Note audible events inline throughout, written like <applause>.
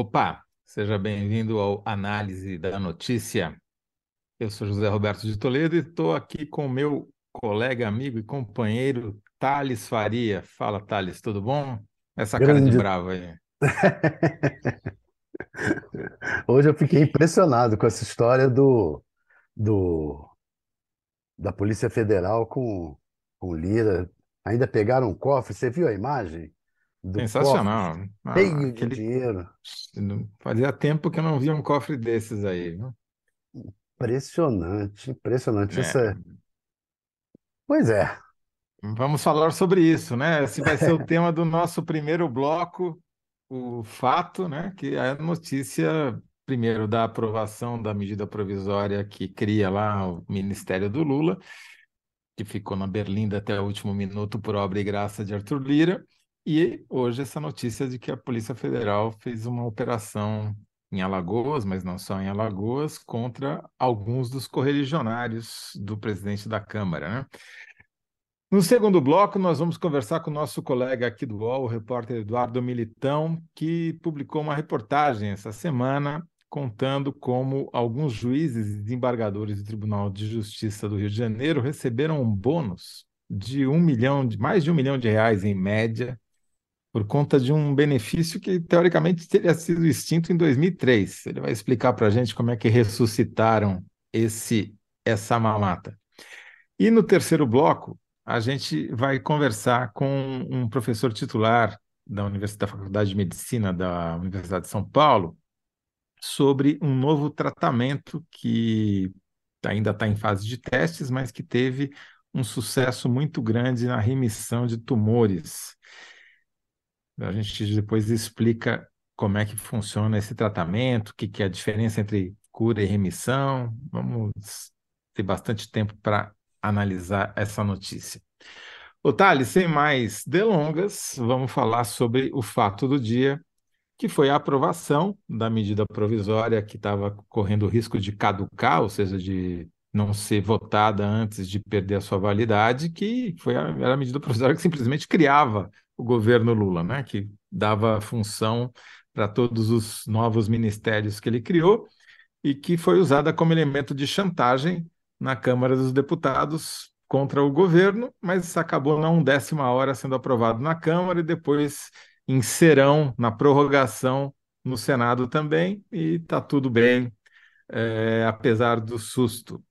Opa, seja bem-vindo ao Análise da Notícia. Eu sou José Roberto de Toledo e estou aqui com o meu colega, amigo e companheiro Thales Faria. Fala, Thales, tudo bom? Essa cara de bravo aí. <laughs> Hoje eu fiquei impressionado com essa história do, do da Polícia Federal com, com Lira. Ainda pegaram um cofre. Você viu a imagem Sensacional. Ah, cheio de aquele... dinheiro? Fazia tempo que eu não via um cofre desses aí, viu? Impressionante, impressionante. Isso É, é... Pois é. Vamos falar sobre isso, né? Esse vai ser o tema do nosso primeiro bloco, o fato, né? Que é a notícia, primeiro, da aprovação da medida provisória que cria lá o Ministério do Lula, que ficou na Berlinda até o último minuto por obra e graça de Arthur Lira, e hoje essa notícia de que a Polícia Federal fez uma operação em Alagoas, mas não só em Alagoas, contra alguns dos correligionários do presidente da Câmara, né? No segundo bloco, nós vamos conversar com o nosso colega aqui do UOL, o repórter Eduardo Militão, que publicou uma reportagem essa semana contando como alguns juízes e desembargadores do Tribunal de Justiça do Rio de Janeiro receberam um bônus de um milhão, de mais de um milhão de reais em média, por conta de um benefício que teoricamente teria sido extinto em 2003. Ele vai explicar para a gente como é que ressuscitaram esse essa mamata. E no terceiro bloco, a gente vai conversar com um professor titular da Universidade, da Faculdade de Medicina da Universidade de São Paulo sobre um novo tratamento que ainda está em fase de testes, mas que teve um sucesso muito grande na remissão de tumores. A gente depois explica como é que funciona esse tratamento, o que, que é a diferença entre cura e remissão. Vamos ter bastante tempo para analisar essa notícia. Ô, Thales, sem mais delongas, vamos falar sobre o fato do dia, que foi a aprovação da medida provisória que estava correndo o risco de caducar, ou seja, de não ser votada antes de perder a sua validade, que foi a, era a medida provisória que simplesmente criava o governo Lula, né? que dava função para todos os novos ministérios que ele criou e que foi usada como elemento de chantagem na Câmara dos Deputados contra o governo, mas acabou na undécima hora sendo aprovado na Câmara e depois em serão, na prorrogação no Senado também, e está tudo bem, é, apesar do susto.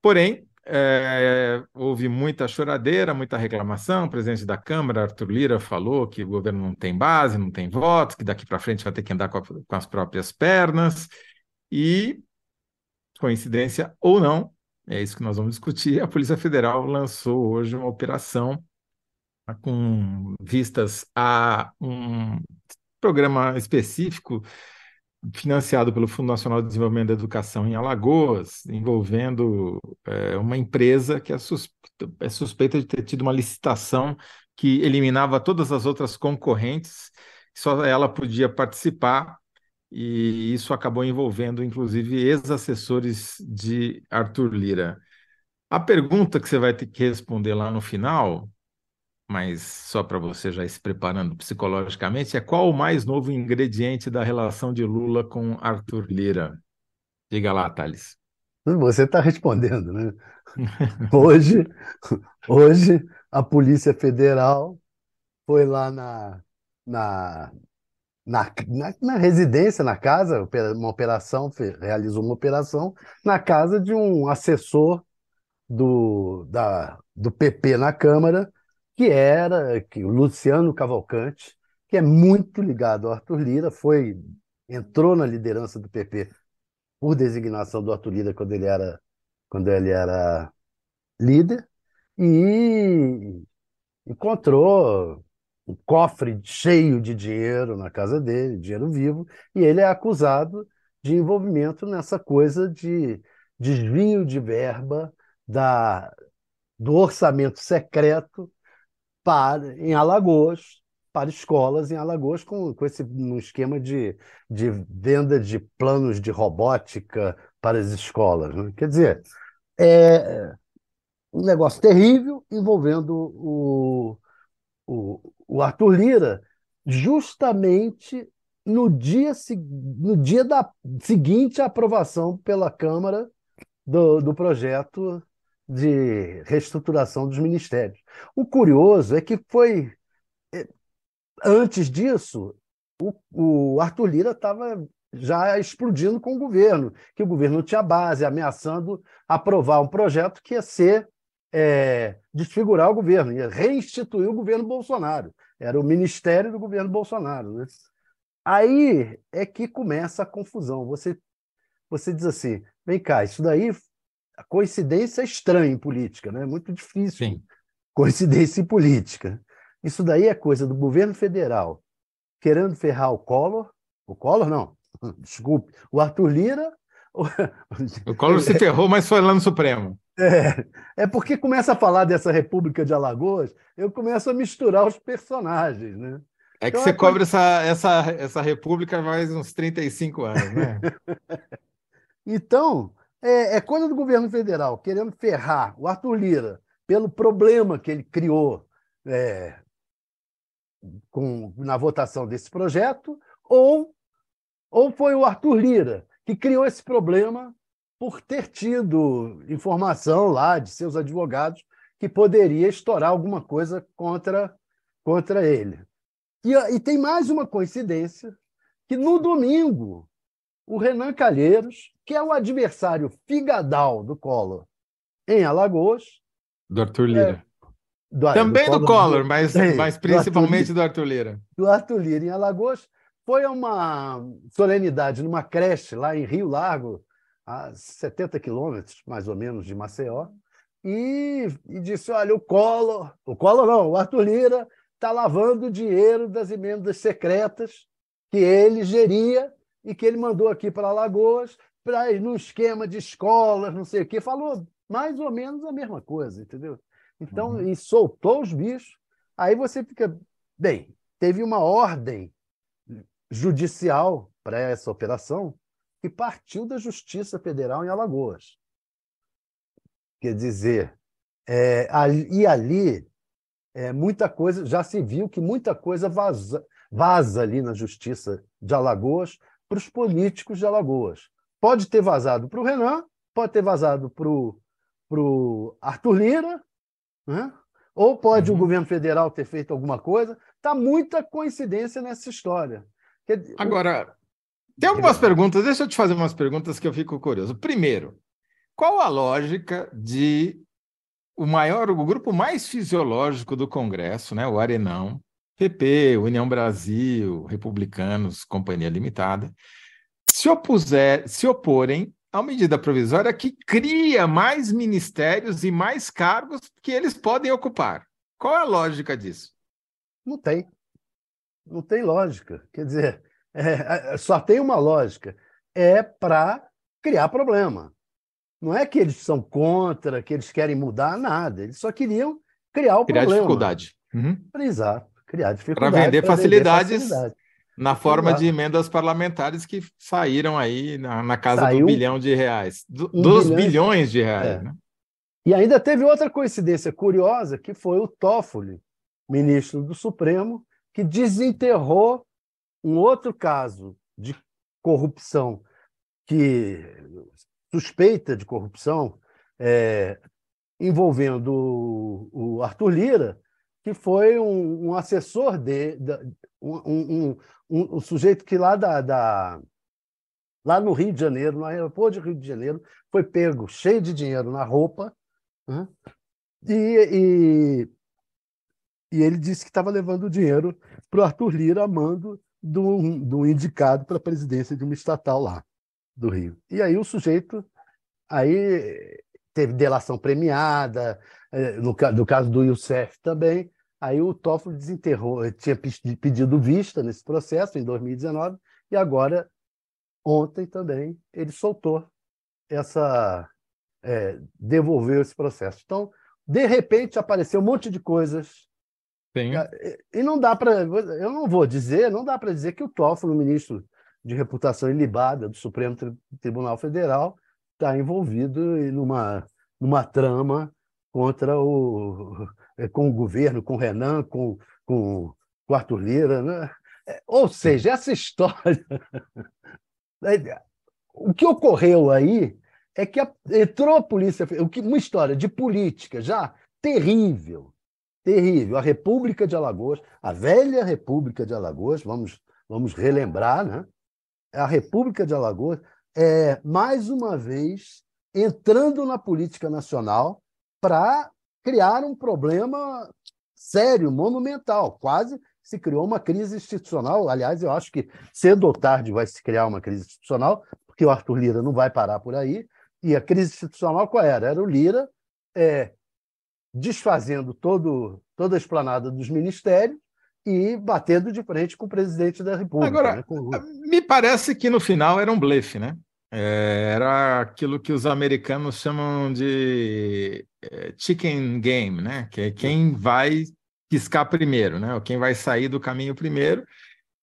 Porém, é, houve muita choradeira, muita reclamação. O presidente da Câmara, Arthur Lira, falou que o governo não tem base, não tem votos, que daqui para frente vai ter que andar com, a, com as próprias pernas. E, coincidência ou não, é isso que nós vamos discutir. A Polícia Federal lançou hoje uma operação com vistas a um programa específico financiado pelo Fundo Nacional de Desenvolvimento da Educação em Alagoas, envolvendo é, uma empresa que é, é suspeita de ter tido uma licitação que eliminava todas as outras concorrentes, só ela podia participar e isso acabou envolvendo, inclusive, ex-assessores de Arthur Lira. A pergunta que você vai ter que responder lá no final, mas só para você já ir se preparando psicologicamente, é qual o mais novo ingrediente da relação de Lula com Arthur Lira? Diga lá, Thales. Você está respondendo, né? Hoje, hoje a Polícia Federal foi lá na, na na, na, na, residência, na casa, uma operação, realizou uma operação na casa de um assessor do, da, do PP na Câmara, que era que, o Luciano Cavalcante, que é muito ligado ao Arthur Lira, foi entrou na liderança do PP por designação do Arthur Lira quando ele era, quando ele era líder, e encontrou um cofre cheio de dinheiro na casa dele, dinheiro vivo, e ele é acusado de envolvimento nessa coisa de desvio de verba da, do orçamento secreto para, em Alagoas, para escolas em Alagoas, com, com esse um esquema de, de venda de planos de robótica para as escolas. Né? Quer dizer, é um negócio terrível envolvendo o, o, o Arthur Lira, justamente no dia, no dia da seguinte à aprovação pela Câmara do, do projeto de reestruturação dos ministérios. O curioso é que foi. É, antes disso, o, o Arthur Lira estava já explodindo com o governo, que o governo tinha base, ameaçando aprovar um projeto que ia ser é, desfigurar o governo, ia reinstituir o governo Bolsonaro. Era o ministério do governo Bolsonaro. Né? Aí é que começa a confusão. Você, você diz assim: vem cá, isso daí, a coincidência é estranha em política, né? é muito difícil. Sim. Coincidência em política. Isso daí é coisa do governo federal querendo ferrar o Collor. O Collor, não, <laughs> desculpe, o Arthur Lira. O Collor se ferrou, mas foi lá no Supremo. <laughs> É, é porque começa a falar dessa República de Alagoas, eu começo a misturar os personagens, né? É que então, você é cobre essa, essa, essa república mais uns 35 anos, né? <laughs> então, é, é, coisa do governo federal querendo ferrar o Arthur Lira pelo problema que ele criou é, com, na votação desse projeto, ou, ou foi o Arthur Lira que criou esse problema por ter tido informação lá de seus advogados que poderia estourar alguma coisa contra, contra ele. E, e tem mais uma coincidência, que no domingo, o Renan Calheiros, que é o adversário figadal do Collor em Alagoas... Do Arthur Lira. É, do, Também do, do Collor, do, mas, mas principalmente do Arthur, do Arthur Lira. Do Arthur Lira, em Alagoas. Foi uma solenidade numa creche lá em Rio Largo, a 70 quilômetros, mais ou menos, de Maceió, e, e disse: olha, o Collor, o Collor não, o Arthur Lira está lavando o dinheiro das emendas secretas que ele geria e que ele mandou aqui para Alagoas num esquema de escolas, não sei o quê. Falou mais ou menos a mesma coisa, entendeu? Então, uhum. e soltou os bichos. Aí você fica. Bem, teve uma ordem judicial para essa operação que partiu da Justiça Federal em Alagoas. Quer dizer, é, ali, e ali é, muita coisa, já se viu que muita coisa vaza, vaza ali na Justiça de Alagoas para os políticos de Alagoas. Pode ter vazado para o Renan, pode ter vazado para o Arthur Lira, né? ou pode uhum. o governo federal ter feito alguma coisa. Está muita coincidência nessa história. Agora, tem algumas perguntas, deixa eu te fazer umas perguntas que eu fico curioso. Primeiro, qual a lógica de o maior, o grupo mais fisiológico do Congresso, né, o Arenão, PP, União Brasil, Republicanos, Companhia Limitada, se opuser, se oporem a medida provisória que cria mais ministérios e mais cargos que eles podem ocupar. Qual é a lógica disso? Não tem. Não tem lógica. Quer dizer, é, é, só tem uma lógica. É para criar problema. Não é que eles são contra, que eles querem mudar nada. Eles só queriam criar o criar problema. dificuldade. Uhum. Exato. Criar dificuldade. Para vender, facilidades vender facilidade na forma de emendas parlamentares que saíram aí na, na casa Saiu do bilhão de reais, do, dos bilhão, bilhões de reais. É. Né? E ainda teve outra coincidência curiosa, que foi o Toffoli, ministro do Supremo, que desenterrou um outro caso de corrupção, que suspeita de corrupção, é, envolvendo o, o Arthur Lira, que foi um, um assessor de, de um, um, um, sujeito que lá da, da, lá no Rio de Janeiro, no aeroporto de Rio de Janeiro, foi pego cheio de dinheiro na roupa, né? e, e, e, ele disse que estava levando dinheiro para o Arthur Lira a mando do, do indicado para a presidência de uma estatal lá do Rio. E aí o sujeito aí teve delação premiada, eh, no, no caso do Youssef também, Aí o Toffoli desenterrou, tinha pedido vista nesse processo em 2019 e agora, ontem também, ele soltou essa. É, devolveu esse processo. Então, de repente, apareceu um monte de coisas. Sim. E não dá para. Eu não vou dizer, não dá para dizer que o Toffoli, o ministro de reputação ilibada do Supremo Tribunal Federal, está envolvido numa, numa trama contra o, com o governo, com o Renan, com, com, com o Arthur Lira. Né? Ou seja, essa história. <laughs> o que ocorreu aí é que entrou a Polícia uma história de política já terrível, terrível. A República de Alagoas, a velha República de Alagoas, vamos, vamos relembrar, né? A República de Alagoas é, mais uma vez, entrando na política nacional para criar um problema sério, monumental. Quase se criou uma crise institucional. Aliás, eu acho que cedo ou tarde vai se criar uma crise institucional, porque o Arthur Lira não vai parar por aí. E a crise institucional qual era? Era o Lira é, desfazendo todo, toda a esplanada dos ministérios e batendo de frente com o presidente da República. Agora, né? com... me parece que no final era um blefe, né? É, era aquilo que os americanos chamam de é, chicken game, né? Que é quem vai piscar primeiro, né? Ou quem vai sair do caminho primeiro.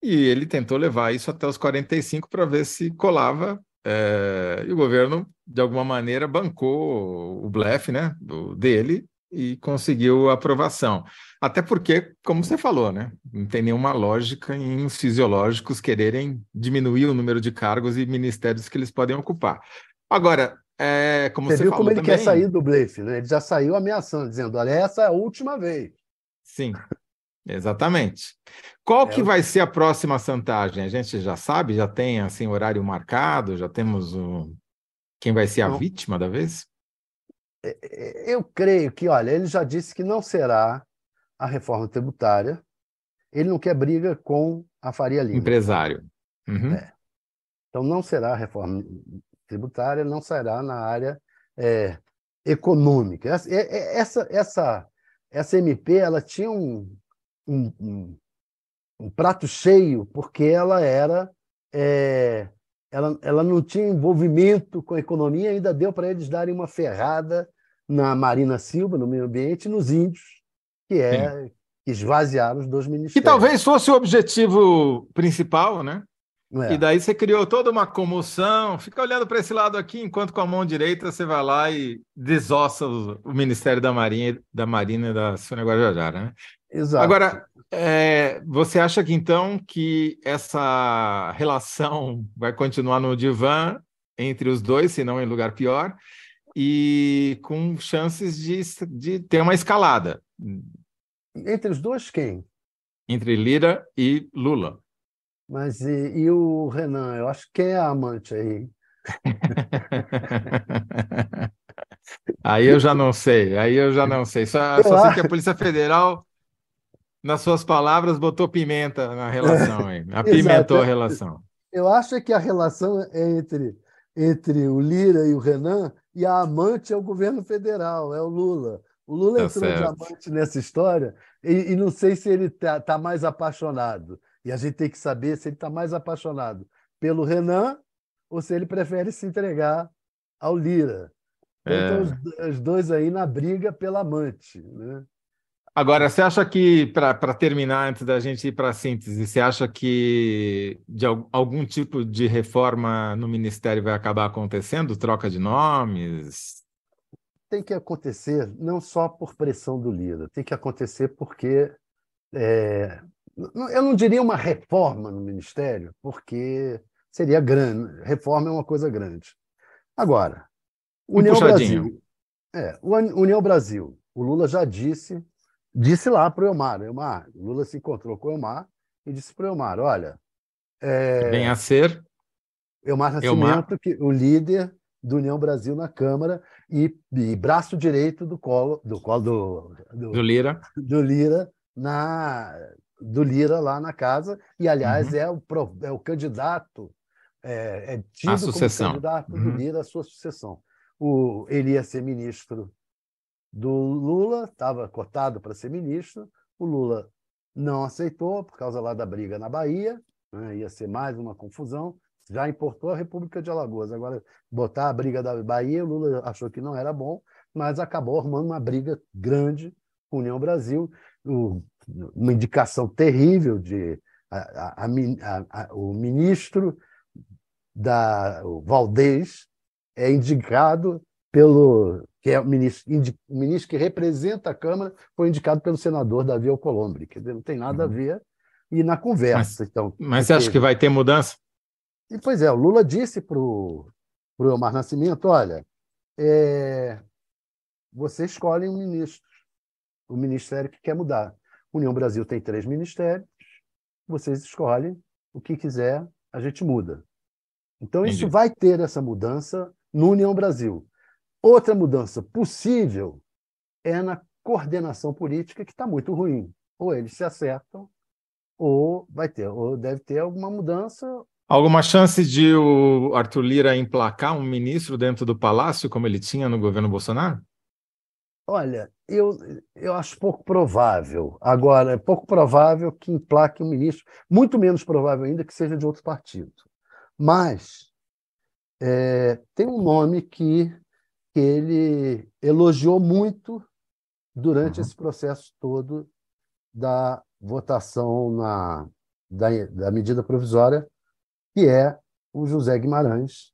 E ele tentou levar isso até os 45 para ver se colava. É, e o governo, de alguma maneira, bancou o blefe né, do, dele e conseguiu aprovação. Até porque, como você falou, né, não tem nenhuma lógica em os fisiológicos quererem diminuir o número de cargos e ministérios que eles podem ocupar. Agora, é, como você, você viu falou como ele também, quer sair do blefe, né? Ele já saiu ameaçando, dizendo: olha, essa é a última vez. Sim, exatamente. Qual É que vai ser a próxima santagem? A gente já sabe, já tem assim horário marcado, já temos o... quem vai ser a Não. vítima da vez? Eu creio que, olha, ele já disse que não será a reforma tributária. Ele não quer briga com a Faria Lima. Empresário. Uhum. É. Então, não será a reforma tributária, não será na área é, econômica. Essa, é- é- essa, essa, essa MP ela tinha um, um, um- um prato cheio, porque ela era. é, ela, ela não tinha envolvimento com a economia, ainda deu para eles darem uma ferrada na Marina Silva, no meio ambiente, e nos índios, que é que esvaziaram os dois Que ministérios. talvez fosse o objetivo principal, né? É. E daí você criou toda uma comoção, fica olhando para esse lado aqui, enquanto com a mão direita você vai lá e desossa o, o Ministério da Marinha, da Marina e da Sônia Guajajara, né? Exato. Agora, é, você acha que então que essa relação vai continuar no divã entre os dois, se não em lugar pior, e com chances de, de ter uma escalada Entre os dois, quem? entre Lira e Lula? Mas e, e o Renan? Eu acho que quem é a amante aí? <laughs> Aí eu já não sei, aí eu já não sei. Só, só sei que a Polícia Federal, nas suas palavras, botou pimenta na relação aí, <laughs> apimentou a relação. Eu acho que a relação é entre, entre o Lira e o Renan e a amante é o governo federal, é o Lula. O Lula Tá entrou certo. amante nessa história e, e não sei se ele está tá mais apaixonado. E a gente tem que saber se ele está mais apaixonado pelo Renan ou se ele prefere se entregar ao Lira. Então, É. os, os dois aí na briga pela amante. Né? Agora, você acha que, para terminar, antes da gente ir para a síntese, você acha que de al- algum tipo de reforma no Ministério vai acabar acontecendo? Troca de nomes? Tem que acontecer não só por pressão do Lira, tem que acontecer porque é, eu não diria uma reforma no Ministério, porque seria grande. Reforma é uma coisa grande. Agora, União. Brasil. É, União Brasil. O Lula já disse, disse lá para o Elmar, Elmar, o Lula se encontrou com o Elmar e disse para o Elmar, olha, é, Vem a ser? Elmar Elmar. Nascimento, que, o líder do União Brasil na Câmara e, e braço direito do colo do colo do, do, Do Lira? do Lira na do Lira lá na casa e aliás Uhum. é o é o candidato é, é tido como sucessão. candidato do Uhum. Lira à sua sucessão. O ele ia ser ministro do Lula, estava cotado para ser ministro. O Lula não aceitou por causa lá da briga na Bahia, né? ia ser mais uma confusão. Já importou a República de Alagoas. Agora, botar a briga da Bahia, o Lula achou que não era bom, mas acabou arrumando uma briga grande com a União Brasil. Uma indicação terrível de a- a- a o ministro da o Valdez é indicado pelo que é o ministro, indi- o ministro que representa a Câmara foi indicado pelo senador Davi Alcolumbre, dizer, não tem nada a Uhum. ver e na conversa. Mas, então, mas você acha que vai ter mudança? E, pois é, o Lula disse para o Elmar Nascimento: olha, é, você escolhe um ministro, o ministério que quer mudar. União Brasil tem três ministérios, vocês escolhem o que quiser, a gente muda. Então, Entendi. isso vai ter essa mudança no União Brasil. Outra mudança possível é na coordenação política, que está muito ruim. Ou eles se acertam, ou vai ter, ou deve ter alguma mudança. Alguma chance de o Arthur Lira emplacar um ministro dentro do palácio, como ele tinha no governo Bolsonaro? Olha, eu, eu acho pouco provável. Agora, é pouco provável que emplaque um ministro, muito menos provável ainda que seja de outro partido. Mas é, tem um nome que, que ele elogiou muito durante uhum. esse processo todo da votação na, da, da medida provisória, que é o José Guimarães,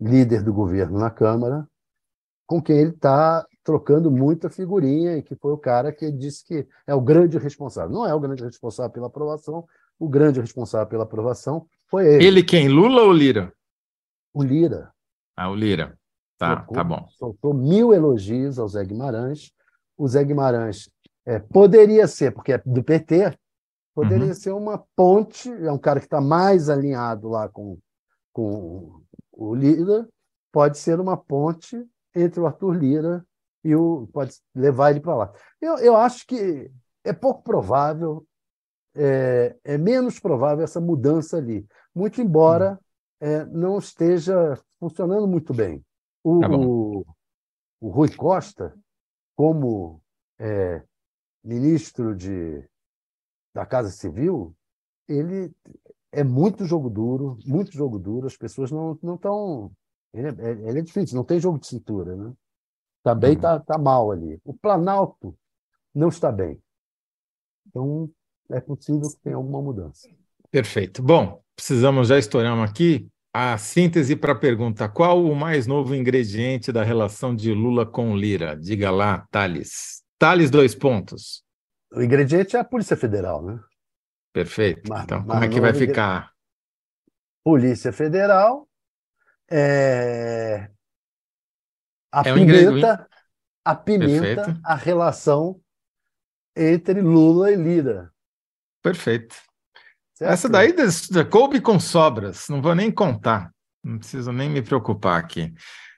líder do governo na Câmara, com quem ele está trocando muita figurinha e que foi o cara que disse que é o grande responsável. Não é o grande responsável pela aprovação, o grande responsável pela aprovação foi ele. Ele quem? Lula ou Lira? O Lira. Ah, o Lira. Tá, soltou, tá bom. Soltou mil elogios ao Zé Guimarães. O Zé Guimarães é, poderia ser, porque é do PT, poderia uhum. ser uma ponte, é um cara que está mais alinhado lá com, com o Lira, pode ser uma ponte entre o Arthur Lira e o pode levar ele para lá. Eu, eu acho que é pouco provável, é, é, menos provável essa mudança ali, muito embora uhum. é, não esteja funcionando muito bem. O, tá o, o Rui Costa, como é, ministro de, da Casa Civil, ele é muito jogo duro, muito jogo duro. As pessoas não estão. Ele, é, ele, é difícil, não tem jogo de cintura. Né? Também está uhum. tá mal ali. O Planalto não está bem. Então, é possível que tenha alguma mudança. Perfeito. Bom, precisamos já estouramos aqui. A síntese para a pergunta: qual o mais novo ingrediente da relação de Lula com Lira? Diga lá, Thales. Thales, dois pontos. O ingrediente é a Polícia Federal, né? Perfeito. Mas, então, como é que vai ficar? Polícia Federal, é... a é pimenta, a pimenta, a relação entre Lula e Lira. Perfeito. Certo? Essa daí coube com sobras, não vou nem contar, não preciso nem me preocupar aqui.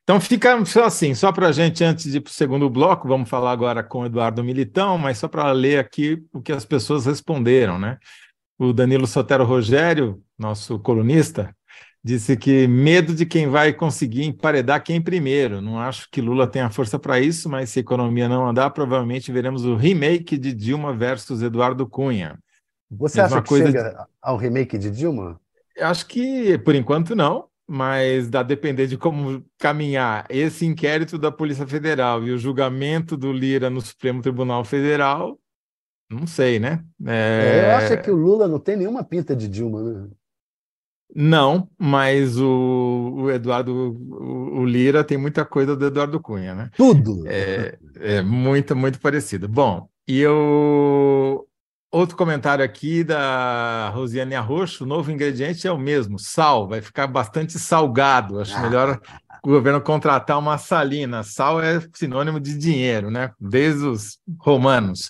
Então fica só assim, só para a gente, antes de ir para o segundo bloco, vamos falar agora com o Eduardo Militão, mas só para ler aqui o que as pessoas responderam, né? O Danilo Sotero Rogério, nosso colunista, disse que medo de quem vai conseguir emparedar quem primeiro. Não acho que Lula tenha força para isso, mas se a economia não andar, provavelmente veremos o remake de Dilma versus Eduardo Cunha. Você Mesma acha que chega de... ao remake de Dilma? Acho que, por enquanto, não mas dá depender de como caminhar esse inquérito da Polícia Federal e o julgamento do Lira no Supremo Tribunal Federal, não sei, né? É... É, eu acho que o Lula não tem nenhuma pinta de Dilma, né? Não, mas o, o Eduardo, o, o, Lira tem muita coisa do Eduardo Cunha, né? Tudo! É, é muito, muito parecido. Bom, e eu Outro comentário aqui da Rosiane Arroxo, o novo ingrediente é o mesmo, sal, vai ficar bastante salgado. Acho melhor o governo contratar uma salina. Sal é sinônimo de dinheiro, né? Desde os romanos.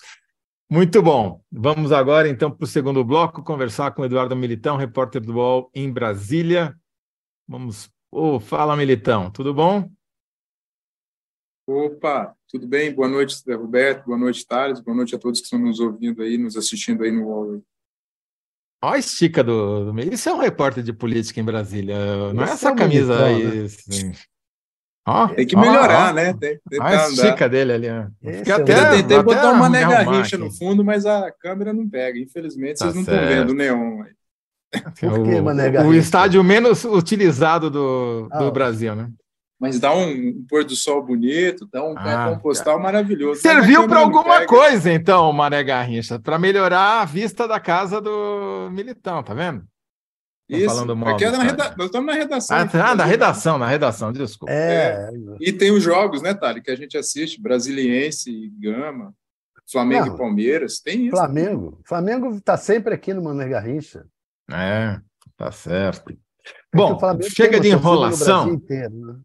Muito bom. Vamos agora, então, para o segundo bloco, conversar com o Eduardo Militão, repórter do UOL em Brasília. Vamos. Oh, fala, Militão, tudo bom? Opa, tudo bem? Boa noite, Roberto. Boa noite, Thales. Boa noite a todos que estão nos ouvindo aí, nos assistindo aí no UOL. Olha a estica do, do. Isso é um repórter de política em Brasília. Não é essa é camisa aí. Né? Assim. tem que melhorar, né? Tem, tem Olha a estica dele ali. Fica é até, tentei botar uma nega rincha no fundo, mas a câmera não pega. Infelizmente, tá vocês não estão vendo o neon aí. Por que, o, o estádio menos utilizado do, do ah, Brasil, né? Mas dá um, um, pôr do sol bonito, dá um ah, postal maravilhoso. Serviu para alguma coisa, então, Mané Garrincha, para melhorar a vista da casa do Militão, tá vendo? Isso, falando mal aqui é na reda... nós estamos na redação. Ah, tá, na redação, na redação, desculpa. É. é. E tem os jogos, né, Thali, que a gente assiste, Brasiliense e Gama. Flamengo Não, e Palmeiras, tem isso. Flamengo. Flamengo está sempre aqui no Mané Garrincha. É, tá certo. É Bom, chega de enrolação. Inteiro, né?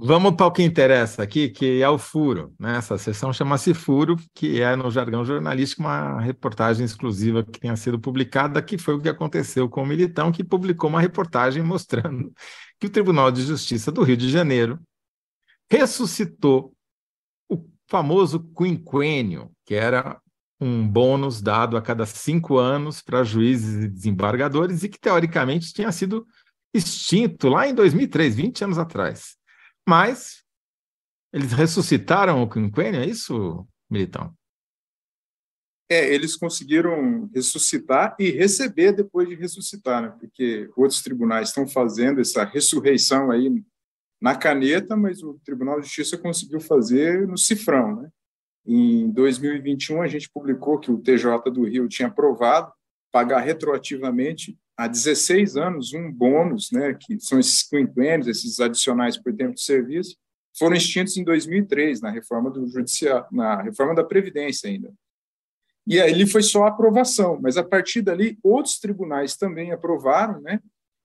Vamos para o que interessa aqui, que é o furo. Né? Essa sessão chama-se Furo, que é, no jargão jornalístico, uma reportagem exclusiva que tenha sido publicada, que foi o que aconteceu com o Militão, que publicou uma reportagem mostrando que o Tribunal de Justiça do Rio de Janeiro ressuscitou o famoso quinquênio, que era um bônus dado a cada cinco anos para juízes e desembargadores e que, teoricamente, tinha sido extinto lá em 2003, 20 anos atrás. Mas eles ressuscitaram o quinquênio, é isso, Militão? É, eles conseguiram ressuscitar e receber depois de ressuscitar, né? porque outros tribunais estão fazendo essa ressurreição aí na caneta, mas o Tribunal de Justiça conseguiu fazer no cifrão. Né? Em 2021, a gente publicou que o TJ do Rio tinha aprovado pagar retroativamente há 16 anos um bônus, né, que são esses quinquênios, esses adicionais por tempo de serviço, foram extintos em 2003 na reforma do judiciário, na reforma da previdência ainda. E aí foi só aprovação, mas a partir dali outros tribunais também aprovaram, né,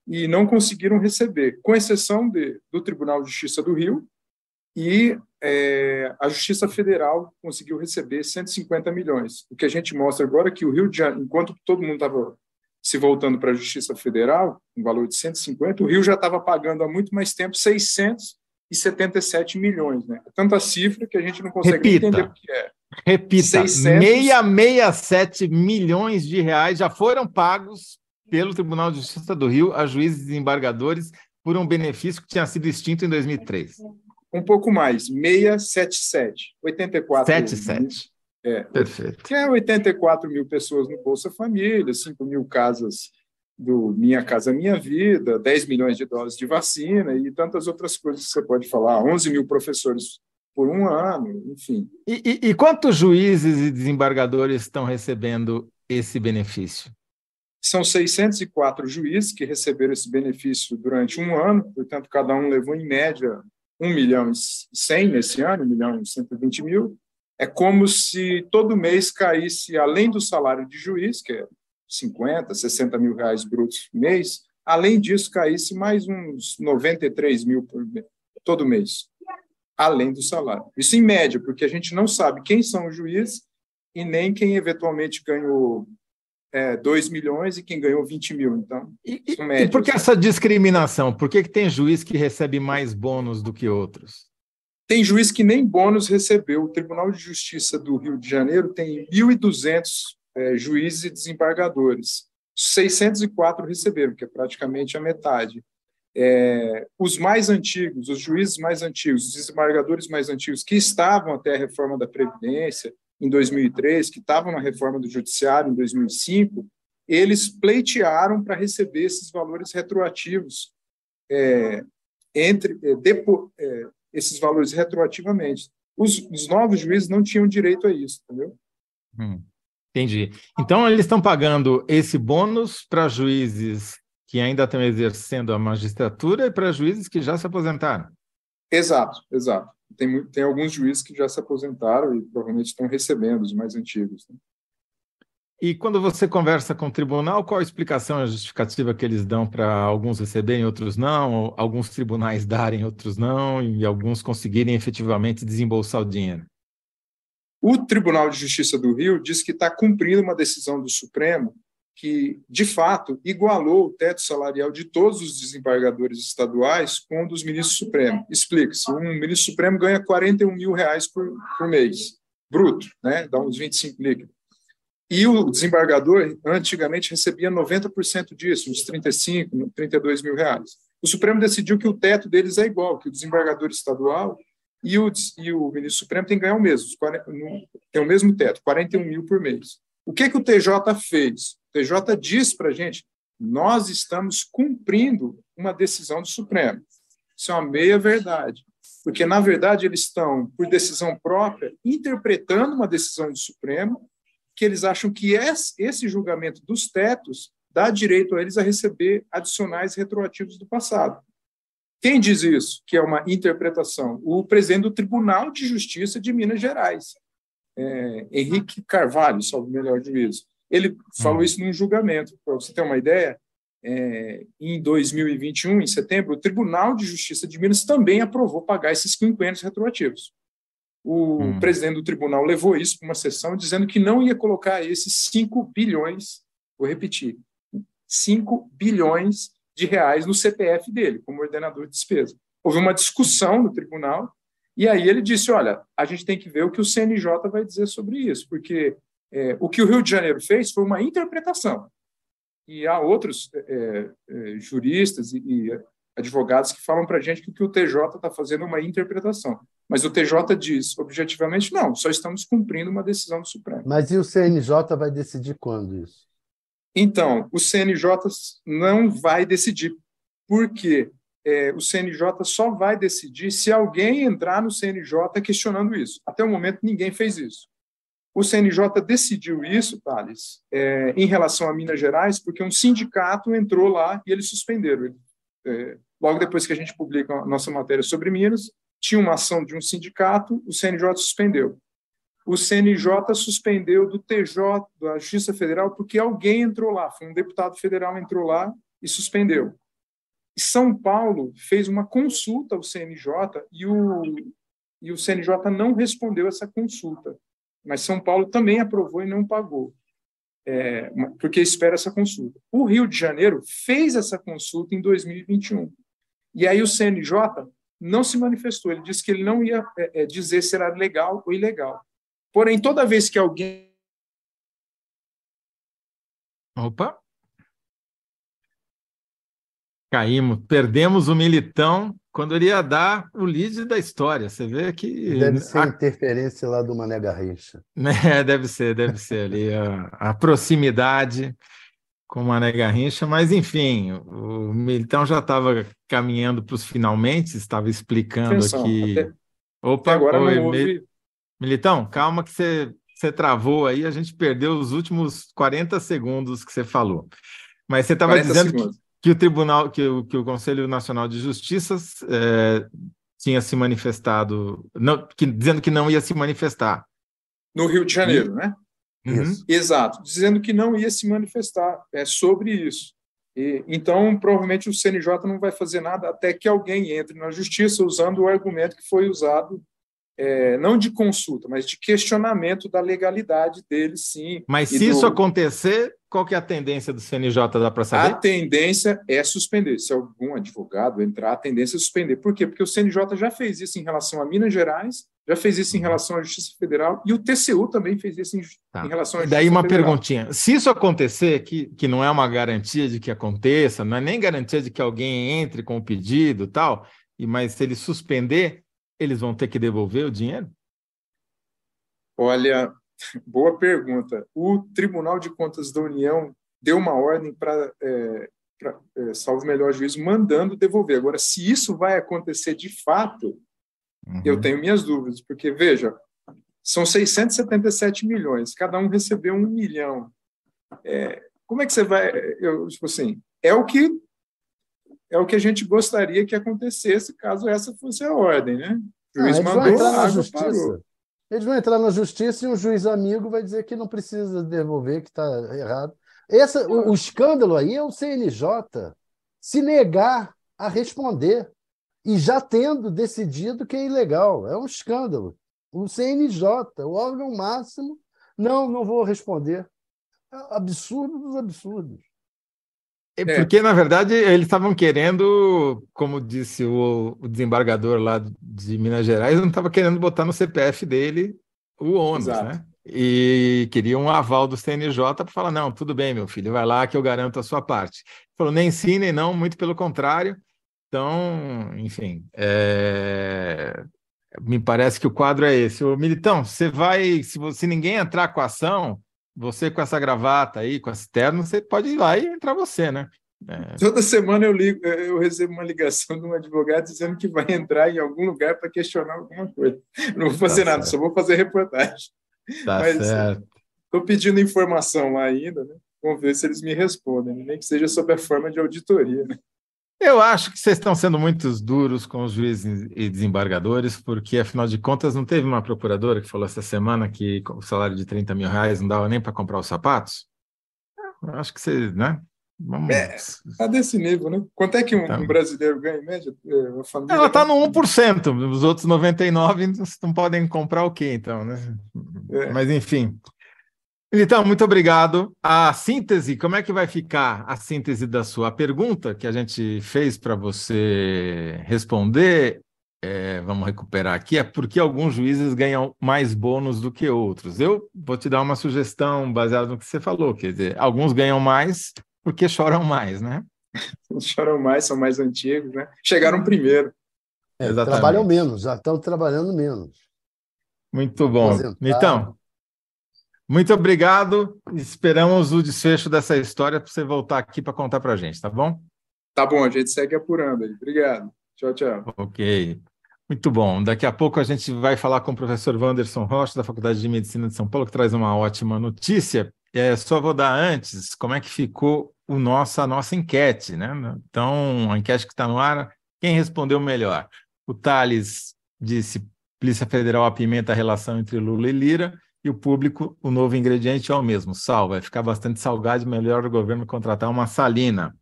e não conseguiram receber, com exceção de, do Tribunal de Justiça do Rio e é, a Justiça Federal conseguiu receber 150 milhões. O que a gente mostra agora é que o Rio de Janeiro, enquanto todo mundo estava se voltando para a Justiça Federal, um valor de 150, o Rio já estava pagando há muito mais tempo 677 milhões. Né? Tanta cifra que a gente não consegue Repita. entender o que é. Repita, 600... 667 milhões de reais já foram pagos pelo Tribunal de Justiça do Rio a juízes e embargadores por um benefício que tinha sido extinto em 2003. Um pouco mais, 677, 84. 77. É, Perfeito. Que é 84 mil pessoas no Bolsa Família, 5 mil casas do Minha Casa Minha Vida, 10 milhões de doses de vacina e tantas outras coisas que você pode falar, 11 mil professores por um ano, enfim. E, e, e quantos juízes e desembargadores estão recebendo esse benefício? São 604 juízes que receberam esse benefício durante um ano, portanto, cada um levou, em média, 1 milhão e 100 nesse ano, 1 milhão e 120 mil, é como se todo mês caísse, além do salário de juiz, que é 50, 60 mil reais brutos por mês, além disso, caísse mais uns 93 mil por mês, todo mês, além do salário. Isso em média, porque a gente não sabe quem são os juízes e nem quem eventualmente ganhou é, 2 milhões e quem ganhou 20 mil. Então, e, e por que essa discriminação? Por que, que tem juiz que recebe mais bônus do que outros? Tem juiz que nem bônus recebeu. O Tribunal de Justiça do Rio de Janeiro tem 1.200 é, juízes e desembargadores. 604 receberam, que é praticamente a metade. É, os mais antigos, os juízes mais antigos, os desembargadores mais antigos, que estavam até a reforma da Previdência em 2003, que estavam na reforma do Judiciário em 2005, eles pleitearam para receber esses valores retroativos é, entre é, depo, é, esses valores retroativamente. Os, os, novos juízes não tinham direito a isso, entendeu? Hum, entendi. Então, eles estão pagando esse bônus para juízes que ainda estão exercendo a magistratura e para juízes que já se aposentaram. Exato, exato. Tem, tem alguns juízes que já se aposentaram e provavelmente estão recebendo os mais antigos. Né? E quando você conversa com o tribunal, qual a explicação, a justificativa que eles dão para alguns receberem, outros não, alguns tribunais darem, outros não, e alguns conseguirem efetivamente desembolsar o dinheiro? O Tribunal de Justiça do Rio diz que está cumprindo uma decisão do Supremo que, de fato, igualou o teto salarial de todos os desembargadores estaduais com o dos ministros supremos. Explica-se, um ministro supremo ganha 41 mil reais por, por mês, bruto, né? dá uns 25 líquidos. E o desembargador, antigamente, recebia 90% disso, uns 35, 32 mil reais. O Supremo decidiu que o teto deles é igual, que o desembargador estadual e o, e o ministro Supremo tem que ganhar o mesmo, tem o mesmo teto, 41 mil por mês. O que, que o TJ fez? O TJ diz para a gente, nós estamos cumprindo uma decisão do Supremo. Isso é uma meia-verdade. Porque, na verdade, eles estão, por decisão própria, interpretando uma decisão do Supremo que eles acham que esse julgamento dos tetos dá direito a eles a receber adicionais retroativos do passado. Quem diz isso? Que é uma interpretação? O presidente do Tribunal de Justiça de Minas Gerais. é, Henrique Carvalho, salvo melhor juízo. Ele falou uhum. isso num julgamento. Para você ter uma ideia, é, em 2021, em setembro, o Tribunal de Justiça de Minas também aprovou pagar esses quinquênios retroativos. O hum. presidente do tribunal levou isso para uma sessão dizendo que não ia colocar esses 5 bilhões, vou repetir, 5 bilhões de reais no CPF dele, como ordenador de despesa. Houve uma discussão no tribunal, e aí ele disse: olha, a gente tem que ver o que o CNJ vai dizer sobre isso, porque é, o que o Rio de Janeiro fez foi uma interpretação. E há outros é, é, juristas e, e, advogados que falam para a gente que o que o TJ está fazendo é uma interpretação. Mas o TJ diz, objetivamente, não, só estamos cumprindo uma decisão do Supremo. Mas e o CNJ vai decidir quando isso? Então, o CNJ não vai decidir. Por quê? É, o CNJ só vai decidir se alguém entrar no CNJ questionando isso. Até o momento, ninguém fez isso. O CNJ decidiu isso, Thales, é, em relação a Minas Gerais, porque um sindicato entrou lá e eles suspenderam. Ele, é, logo depois que a gente publica a nossa matéria sobre Minas, tinha uma ação de um sindicato, o CNJ suspendeu. O CNJ suspendeu do TJ, da Justiça Federal, porque alguém entrou lá, foi um deputado federal entrou lá e suspendeu. São Paulo fez uma consulta ao CNJ e o, e o CNJ não respondeu essa consulta mas São Paulo também aprovou e não pagou, é, porque espera essa consulta. O Rio de Janeiro fez essa consulta em 2021. E aí o CNJ não se manifestou, ele disse que ele não ia é, é, dizer se era legal ou ilegal. Porém, toda vez que alguém. Opa! Caímos, perdemos o Militão quando ele ia dar o lead da história. Você vê que. Deve ser a... interferência lá do Mané Garrincha. <laughs> É, deve ser, deve ser ali a, a proximidade com o Mané Garrincha, mas enfim, o Militão já estava caminhando para os finalmente, estava explicando Atenção, aqui. Até... Opa, até agora oi, não houve... Militão, calma que você, você travou aí, a gente perdeu os últimos 40 segundos que você falou. Mas você estava dizendo que que o Tribunal, que o, que o Conselho Nacional de Justiça é, tinha se manifestado, não, que, dizendo que não ia se manifestar. No Rio de Janeiro, e... né? Uhum. Exato, dizendo que não ia se manifestar é, sobre isso. E, então, provavelmente o CNJ não vai fazer nada até que alguém entre na justiça usando o argumento que foi usado é, não de consulta, mas de questionamento da legalidade dele, sim. Mas se do... isso acontecer, qual que é a tendência do CNJ, dá para saber? A tendência é suspender. Se algum advogado entrar, a tendência é suspender. Por quê? Porque o CNJ já fez isso em relação a Minas Gerais, já fez isso em relação à Justiça Federal, e o TCU também fez isso em, tá. em relação à Justiça Daí uma Federal. perguntinha. Se isso acontecer, que, que não é uma garantia de que aconteça, não é nem garantia de que alguém entre com o pedido tal, e mas se ele suspender, eles vão ter que devolver o dinheiro? Olha, <laughs> boa pergunta. O Tribunal de Contas da União deu uma ordem para, é, é, salvo melhor juízo, mandando devolver. Agora, se isso vai acontecer de fato, uhum. eu tenho minhas dúvidas, porque, veja, são 677 milhões, cada um recebeu um milhão. É, como é que você vai. Eu, tipo assim, é o que é o que a gente gostaria que acontecesse caso essa fosse a ordem, né? O juiz ah, mandou, na justiça. Parou. Eles vão entrar na justiça e um juiz amigo vai dizer que não precisa devolver, que está errado. Essa, o, o escândalo aí é o CNJ se negar a responder e já tendo decidido que é ilegal. É um escândalo. O CNJ, o órgão máximo, não, não vou responder. É absurdo dos absurdos. É, é porque, na verdade, eles estavam querendo, como disse o, o, desembargador lá de Minas Gerais, não estava querendo botar no CPF dele o ônus, Exato. né? E queria um aval do CNJ para falar: não, tudo bem, meu filho, vai lá que eu garanto a sua parte. Ele falou: nem sim, nem não, muito pelo contrário. Então, enfim, é... me parece que o quadro é esse. Ô, Militão, você vai, se, você, se ninguém entrar com a ação, você com essa gravata aí, com esse terno, você pode ir lá e entrar você, né? É... Toda semana eu, ligo, eu recebo uma ligação <laughs> de um advogado dizendo que vai entrar em algum lugar para questionar alguma coisa. Não vou fazer tá nada, certo. só vou fazer reportagem. Tá Mas, certo. Estou pedindo informação lá ainda, né? Vamos ver se eles me respondem, nem que seja sob a forma de auditoria. Né? Eu acho que vocês estão sendo muito duros com os juízes e desembargadores, porque, afinal de contas, não teve uma procuradora que falou essa semana que o salário de 30 mil reais não dava nem para comprar os sapatos? Eu acho que vocês, né? Vamos... É, tá desse nível, né? Quanto é que um, tá. um brasileiro ganha em média? É, Ela está no 1%, os outros 99% não podem comprar o quê, então, né? É. Mas, enfim. Então, muito obrigado. A síntese, como é que vai ficar a síntese da sua pergunta que a gente fez para você responder? É, vamos recuperar aqui, é porque alguns juízes ganham mais bônus do que outros. Eu vou te dar uma sugestão baseada no que você falou, quer dizer, alguns ganham mais porque choram mais, né? <laughs> choram mais, são mais antigos, né? Chegaram primeiro. É, trabalham menos, já estão trabalhando menos. Muito bom. Então, muito obrigado. Esperamos o desfecho dessa história para você voltar aqui para contar para a gente, tá bom? Tá bom, a gente segue apurando aí. Obrigado. Tchau, tchau. Ok. Muito bom. Daqui a pouco a gente vai falar com o professor Wanderson Rocha, da Faculdade de Medicina de São Paulo, que traz uma ótima notícia. É, só vou dar antes como é que ficou o nosso, a nossa enquete, né? Então, a enquete que está no ar, quem respondeu melhor? O Thales disse Polícia Federal apimenta a relação entre Lula e Lira e o público, o novo ingrediente é o mesmo, sal. Vai ficar bastante salgado, melhor o governo contratar uma salina.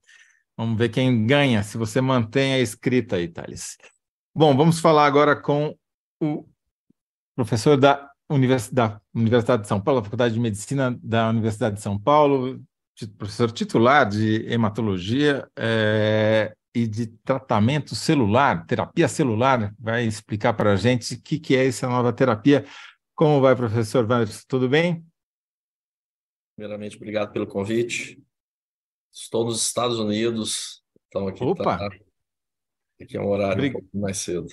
Vamos ver quem ganha, se você mantém a escrita aí, Thales. Bom, vamos falar agora com o professor da Universidade, da Universidade de São Paulo, da Faculdade de Medicina da Universidade de São Paulo, professor titular de hematologia é, e de tratamento celular, terapia celular, vai explicar para a gente o que, que é essa nova terapia como vai, professor Wanderson? Tudo bem? Primeiramente, obrigado pelo convite. Estou nos Estados Unidos, então aqui Opa! Tá, aqui é um horário Obrig... um pouco mais cedo.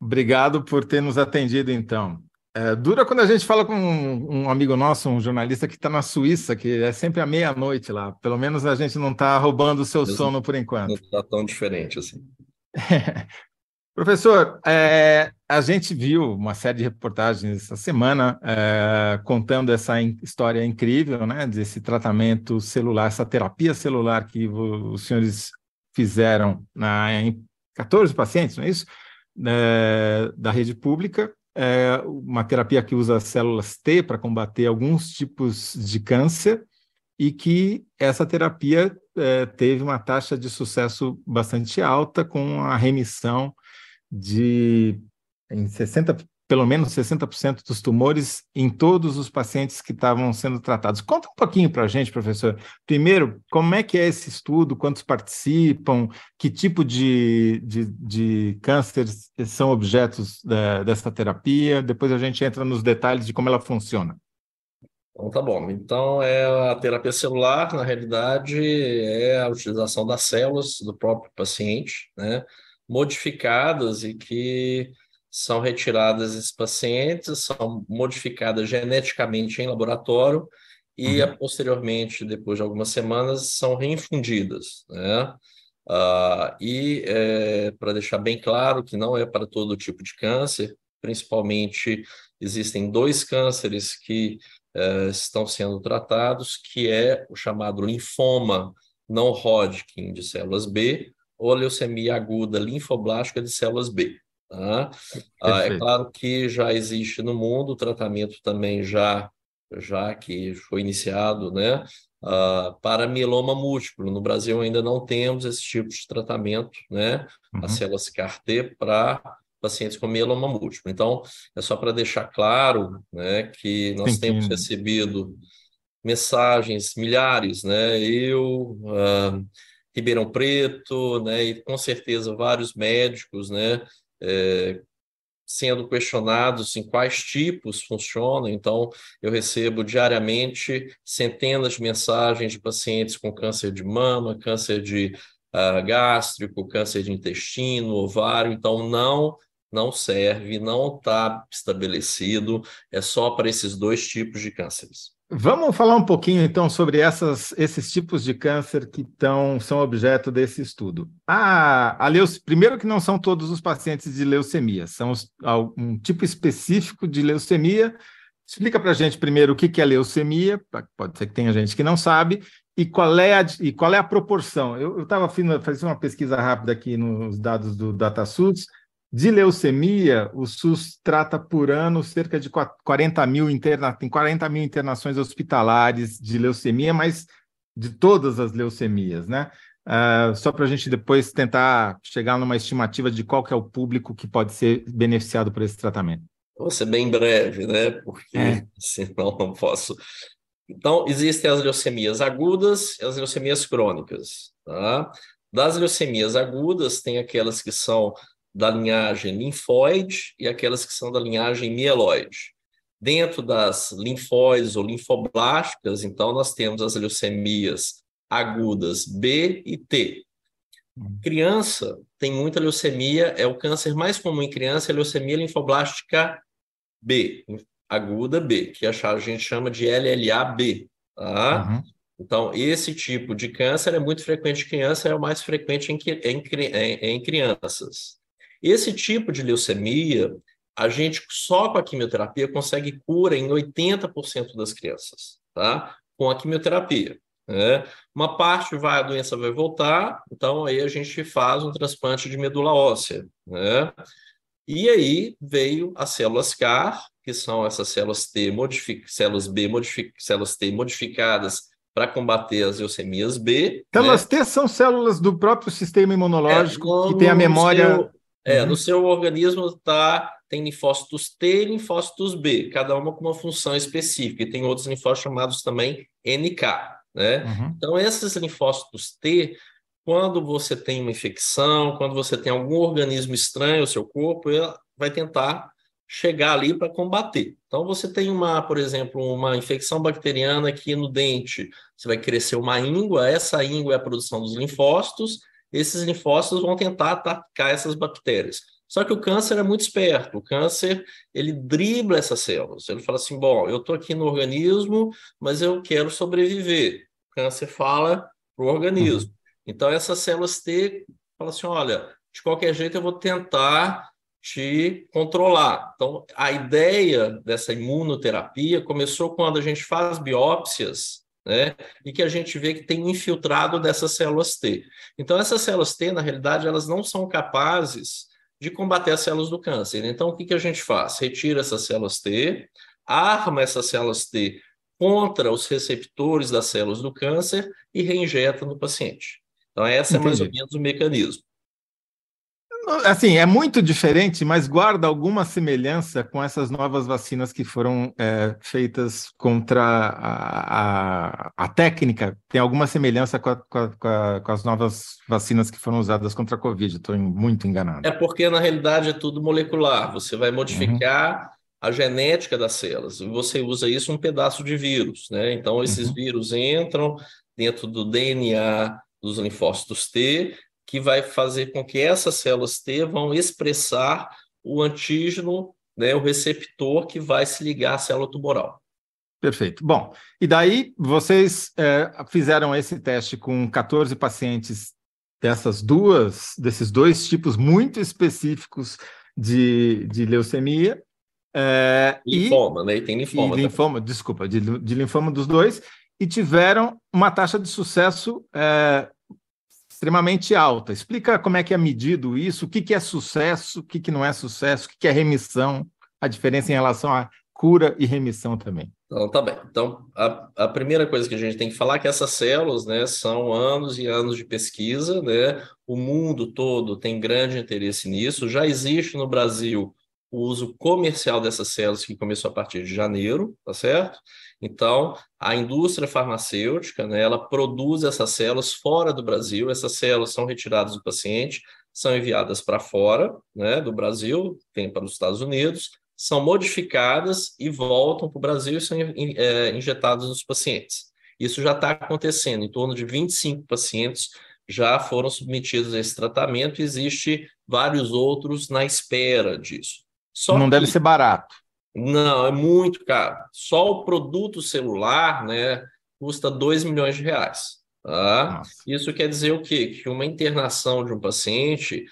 Obrigado por ter nos atendido, então. É, dura quando a gente fala com um, um amigo nosso, um jornalista que está na Suíça, que é sempre à meia-noite lá. Pelo menos a gente não está roubando o seu sono por enquanto. Não está tão diferente assim. <laughs> Professor, é, a gente viu uma série de reportagens essa semana é, contando essa in história incrível, né, desse tratamento celular, essa terapia celular que os senhores fizeram na, em 14 pacientes, não é isso? É, da rede pública, é, uma terapia que usa células T para combater alguns tipos de câncer e que essa terapia é, teve uma taxa de sucesso bastante alta com a remissão de em 60, pelo menos 60% dos tumores em todos os pacientes que estavam sendo tratados. Conta um pouquinho para a gente, professor. Primeiro, como é que é esse estudo, quantos participam, que tipo de, de, de cânceres são objetos da, dessa terapia, depois a gente entra nos detalhes de como ela funciona. Então, tá bom. Então, é a terapia celular, na realidade, é a utilização das células do próprio paciente, né? Modificadas e que são retiradas esses pacientes, são modificadas geneticamente em laboratório e uhum. posteriormente, depois de algumas semanas, são reinfundidas, né? Uh, e é, para deixar bem claro que não é para todo tipo de câncer, principalmente existem dois cânceres que uh, estão sendo tratados, que é o chamado linfoma não Hodgkin de células B, ou leucemia aguda linfoblástica de células B. Tá? Ah, é claro que já existe no mundo o tratamento também já, já que foi iniciado, né? Ah, para mieloma múltiplo. No Brasil ainda não temos esse tipo de tratamento, né? Uhum. As células CAR-T para pacientes com mieloma múltiplo. Então, é só para deixar claro, né, que nós Sim, temos recebido mensagens, milhares, né? Eu, uh, Ribeirão Preto, né, e com certeza vários médicos, né, é, sendo questionados em quais tipos funcionam. Então, eu recebo diariamente centenas de mensagens de pacientes com câncer de mama, câncer de uh, gástrico, câncer de intestino, ovário. Então, não não serve, não está estabelecido, é só para esses dois tipos de cânceres. Vamos falar um pouquinho, então, sobre essas, esses tipos de câncer que tão, são objeto desse estudo. A, a leuce... Primeiro que não são todos os pacientes de leucemia, são os, um tipo específico de leucemia. Explica para a gente primeiro o que, que é leucemia, pode ser que tenha gente que não sabe, e qual é a, e qual é a proporção? Eu estava fazendo uma pesquisa rápida aqui nos dados do DataSUS. De leucemia, o SUS trata por ano cerca de 40 mil, interna, tem 40 mil internações hospitalares de leucemia, mas de todas as leucemias, né? Uh, só para a gente depois tentar chegar numa estimativa de qual que é o público que pode ser beneficiado por esse tratamento. Vou ser bem breve, né? Porque é. <laughs> senão não posso então, existem as leucemias agudas e as leucemias crônicas. Tá? Das leucemias agudas, tem aquelas que são da linhagem linfóide e aquelas que são da linhagem mieloide. Dentro das linfóides ou linfoblásticas, então, nós temos as leucemias agudas B e T. Hum. Criança tem muita leucemia, é o câncer mais comum em criança, é a leucemia linfoblástica B, aguda B, que a gente chama de LLA-B. Tá? Uhum. Então, esse tipo de câncer é muito frequente em criança, é o mais frequente em, em, em, em crianças. Esse tipo de leucemia, a gente só com a quimioterapia consegue cura em 80% das crianças, tá? Com a quimioterapia. Né? Uma parte vai, a doença vai voltar, então aí a gente faz um transplante de medula óssea, né? E aí veio as células CAR, que são essas células T, modific... células B, modific... células T modificadas para combater as leucemias B. Células né? T são células do próprio sistema imunológico é, que tem a memória. Seu, é, uhum. no seu organismo tá, tem linfócitos T e linfócitos B, cada uma com uma função específica, e tem outros linfócitos chamados também NK. Né? Uhum. Então, esses linfócitos T, quando você tem uma infecção, quando você tem algum organismo estranho ao seu corpo, ele vai tentar chegar ali para combater. Então, você tem uma, por exemplo, uma infecção bacteriana aqui no dente, você vai crescer uma íngua, essa íngua é a produção dos linfócitos, esses linfócitos vão tentar atacar essas bactérias. Só que o câncer é muito esperto, o câncer, ele dribla essas células, ele fala assim, bom, eu estou aqui no organismo, mas eu quero sobreviver. O câncer fala para o organismo. Então, essas células T falam assim, olha, de qualquer jeito eu vou tentar te controlar. Então, a ideia dessa imunoterapia começou quando a gente faz biópsias, né, e que a gente vê que tem infiltrado dessas células T. Então, essas células T, na realidade, elas não são capazes de combater as células do câncer. Então, o que, que a gente faz? Retira essas células T, arma essas células T contra os receptores das células do câncer e reinjeta no paciente. Então, essa Entendi. é mais ou menos o mecanismo. Assim, é muito diferente, mas guarda alguma semelhança com essas novas vacinas que foram é, feitas contra a, a, a, técnica. Tem alguma semelhança com, a, com, com, as novas vacinas que foram usadas contra a Covid? Estou muito enganado. É porque, na realidade, é tudo molecular. Você vai modificar uhum. a genética das células. E você usa isso um pedaço de vírus. Né? Então, esses uhum. vírus entram dentro do DNA dos linfócitos T que vai fazer com que essas células T vão expressar o antígeno, né, o receptor que vai se ligar à célula tumoral. Perfeito. Bom, e daí vocês é, fizeram esse teste com 14 pacientes dessas duas, desses dois tipos muito específicos de, de leucemia. É, linfoma, e, né? E tem linfoma. E linfoma, desculpa, de, de linfoma dos dois, e tiveram uma taxa de sucesso é, extremamente alta. Explica como é que é medido isso, o que, que é sucesso, o que, que não é sucesso, o que, que é remissão, a diferença em relação a cura e remissão também. Então, tá bem. Então, a, a primeira coisa que a gente tem que falar é que essas células, né, são anos e anos de pesquisa, né? O mundo todo tem grande interesse nisso. Já existe no Brasil o uso comercial dessas células que começou a partir de janeiro, tá certo? Então, a indústria farmacêutica, né, ela produz essas células fora do Brasil, essas células são retiradas do paciente, são enviadas para fora né, do Brasil, vêm para os Estados Unidos, são modificadas e voltam para o Brasil e são é, injetadas nos pacientes. Isso já está acontecendo, em torno de 25 pacientes já foram submetidos a esse tratamento, e existe vários outros na espera disso. Só não que... deve ser barato. Não, é muito caro. Só o produto celular, né, custa 2 milhões de reais. Tá? Isso quer dizer o quê? Que uma internação de um paciente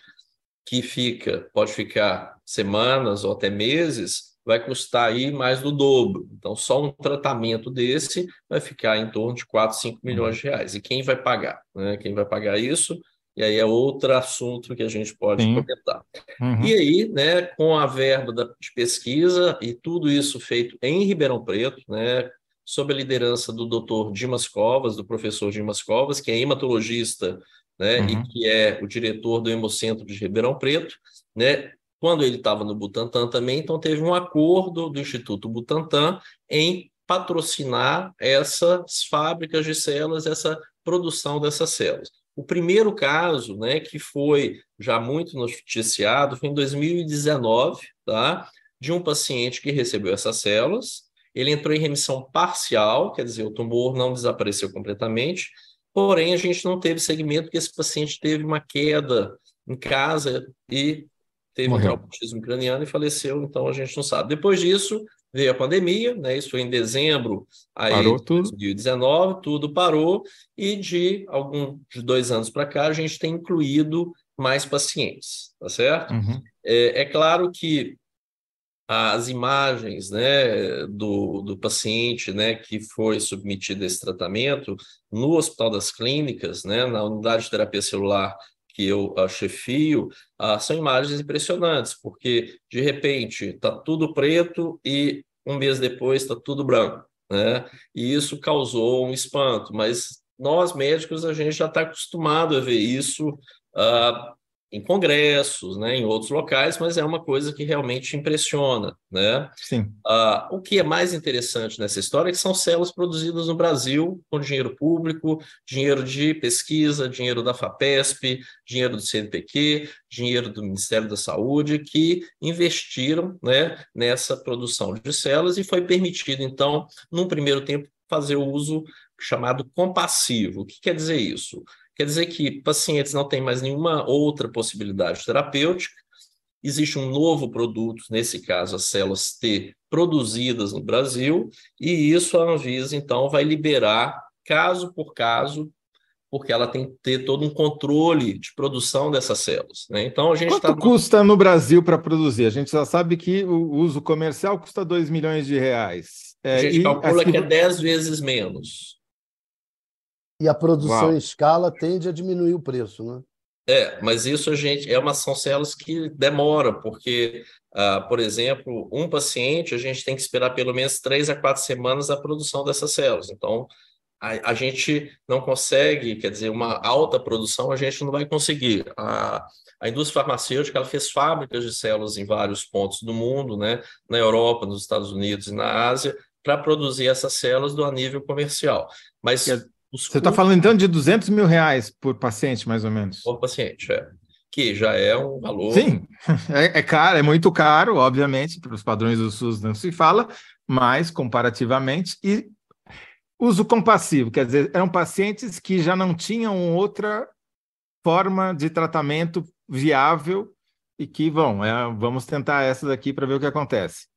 que fica, pode ficar semanas ou até meses, vai custar aí mais do dobro. Então, só um tratamento desse vai ficar em torno de 4, 5 milhões de reais. E quem vai pagar? Né? Quem vai pagar isso? E aí é outro assunto que a gente pode Sim. comentar. Uhum. E aí, né, com a verba da, de pesquisa e tudo isso feito em Ribeirão Preto, né, sob a liderança do doutor Dimas Covas, do professor Dimas Covas, que é hematologista né, uhum. e que é o diretor do Hemocentro de Ribeirão Preto, né, quando ele estava no Butantan também, então teve um acordo do Instituto Butantan em patrocinar essas fábricas de células, essa produção dessas células. O primeiro caso, né, que foi já muito noticiado, foi em 2019, tá? De um paciente que recebeu essas células, ele entrou em remissão parcial, quer dizer, o tumor não desapareceu completamente, porém a gente não teve segmento porque esse paciente teve uma queda em casa e teve Morreu. um traumatismo craniano e faleceu, então a gente não sabe. Depois disso, veio a pandemia, né? Isso foi em dezembro aí, parou de 2019, tudo parou, e de algum de dois anos para cá a gente tem incluído mais pacientes, tá certo? Uhum. É, é, claro que as imagens né, do, do paciente né, que foi submetido a esse tratamento no Hospital das Clínicas, né, na unidade de terapia celular que eu uh, chefio, uh, são imagens impressionantes, porque de repente está tudo preto e um mês depois está tudo branco, né? E isso causou um espanto, mas nós médicos a gente já está acostumado a ver isso uh, em congressos, né, em outros locais, mas é uma coisa que realmente impressiona, né? Sim. Uh, o que é mais interessante nessa história é que são células produzidas no Brasil com dinheiro público, dinheiro de pesquisa, dinheiro da FAPESP, dinheiro do CNPq, dinheiro do Ministério da Saúde, que investiram, né, nessa produção de células e foi permitido, então, num primeiro tempo, fazer o uso chamado compassivo. O que quer dizer isso? Quer dizer que pacientes não têm mais nenhuma outra possibilidade terapêutica, existe um novo produto, nesse caso as células T, produzidas no Brasil, e isso a Anvisa, então, vai liberar caso por caso, porque ela tem que ter todo um controle de produção dessas células. Né? Então, a gente Quanto tá... custa no Brasil para produzir? A gente já sabe que o uso comercial custa 2 milhões de reais. É, a gente calcula assim... que é 10 vezes menos. E a produção Uau. em escala tende a diminuir o preço, né? É, mas isso a gente é uma são células que demora, porque, uh, por exemplo, um paciente a gente tem que esperar pelo menos três a quatro semanas a produção dessas células. Então, a, a gente não consegue, quer dizer, uma alta produção a gente não vai conseguir. A, a indústria farmacêutica ela fez fábricas de células em vários pontos do mundo, né? Na Europa, nos Estados Unidos e na Ásia, para produzir essas células do nível comercial. Mas você está falando então de 200 mil reais por paciente, mais ou menos? Por paciente, é. Que já é um valor. Sim, <laughs> é, é caro, é muito caro, obviamente, para os padrões do SUS não se fala, mas comparativamente. E uso compassivo, quer dizer, eram pacientes que já não tinham outra forma de tratamento viável e que, bom, é, vamos tentar essa daqui para ver o que acontece.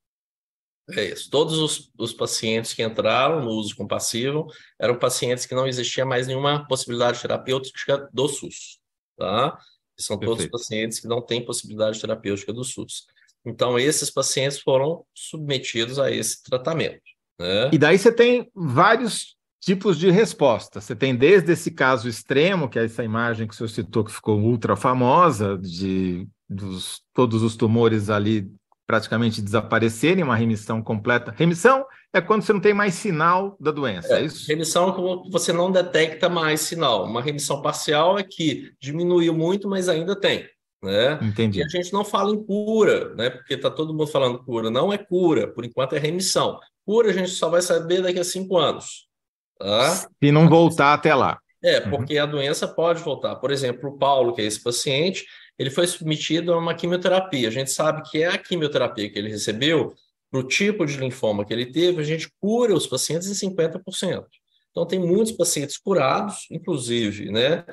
É isso. Todos os, os, pacientes que entraram no uso compassivo eram pacientes que não existia mais nenhuma possibilidade terapêutica do SUS, tá? São Perfeito. todos pacientes que não têm possibilidade terapêutica do SUS. Então, esses pacientes foram submetidos a esse tratamento. Né? E daí você tem vários tipos de resposta. Você tem desde esse caso extremo, que é essa imagem que o senhor citou, que ficou ultra famosa, de dos, todos os tumores ali praticamente desaparecerem, uma remissão completa. Remissão é quando você não tem mais sinal da doença, é, é isso? Remissão é quando você não detecta mais sinal. Uma remissão parcial é que diminuiu muito, mas ainda tem. Né? Entendi. E a gente não fala em cura, né? Porque está todo mundo falando cura. Não é cura, por enquanto é remissão. Cura a gente só vai saber daqui a cinco anos. Tá? Se não voltar até lá. É, uhum. porque uhum. a doença pode voltar. Por exemplo, o Paulo, que é esse paciente, ele foi submetido a uma quimioterapia. A gente sabe que é a quimioterapia que ele recebeu, para o tipo de linfoma que ele teve, a gente cura os pacientes em 50%. Então, tem muitos pacientes curados, inclusive né,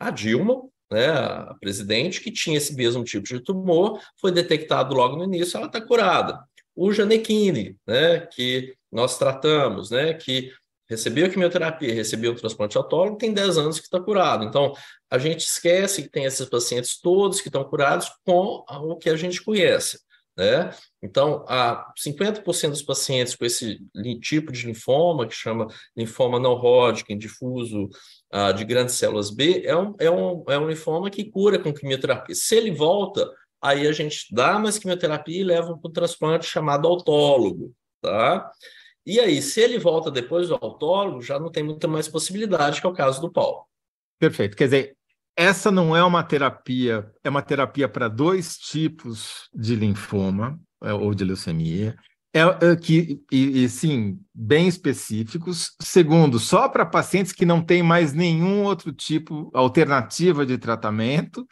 a Dilma, né, a presidente, que tinha esse mesmo tipo de tumor, foi detectado logo no início, ela está curada. O Janequine, né, que nós tratamos, né, que recebeu quimioterapia, recebeu o transplante autólogo, tem 10 anos que está curado. Então, a gente esquece que tem esses pacientes todos que estão curados com o que a gente conhece. né? Então, a 50% dos pacientes com esse tipo de linfoma, que chama linfoma não Hodgkin, difuso uh, de grandes células B, é um, é, um, é um linfoma que cura com quimioterapia. Se ele volta, aí a gente dá mais quimioterapia e leva para um transplante chamado autólogo, tá? E aí, se ele volta depois do autólogo, já não tem muita mais possibilidade, que é o caso do Paulo. Perfeito. Quer dizer, essa não é uma terapia, é uma terapia para dois tipos de linfoma é, ou de leucemia, é, é que e, e, sim bem específicos. Segundo, só para pacientes que não têm mais nenhum outro tipo alternativa de tratamento.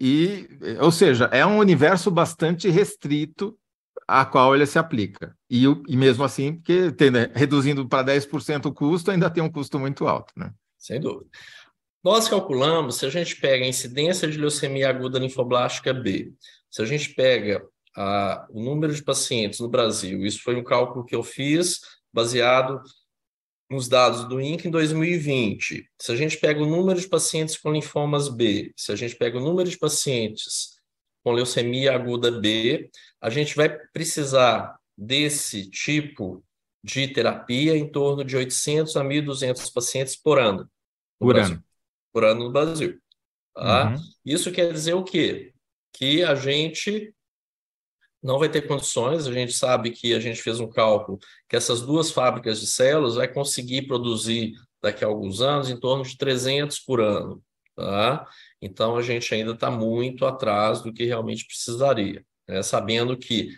E, ou seja, é um universo bastante restrito a qual ele se aplica. E, e mesmo assim, porque tem, né, reduzindo para 10% o custo, ainda tem um custo muito alto. Né? Sem dúvida. Nós calculamos, se a gente pega a incidência de leucemia aguda linfoblástica B, se a gente pega a, o número de pacientes no Brasil, isso foi um cálculo que eu fiz baseado nos dados do INC em 2020. Se a gente pega o número de pacientes com linfomas B, se a gente pega o número de pacientes com leucemia aguda B, a gente vai precisar desse tipo de terapia em torno de 800 a 1.200 pacientes por ano. Por Brasil. ano por ano no Brasil. Tá? Uhum. Isso quer dizer o quê? Que a gente não vai ter condições, a gente sabe que a gente fez um cálculo que essas duas fábricas de células vai conseguir produzir daqui a alguns anos em torno de 300 por ano, tá? Então a gente ainda está muito atrás do que realmente precisaria, né? sabendo que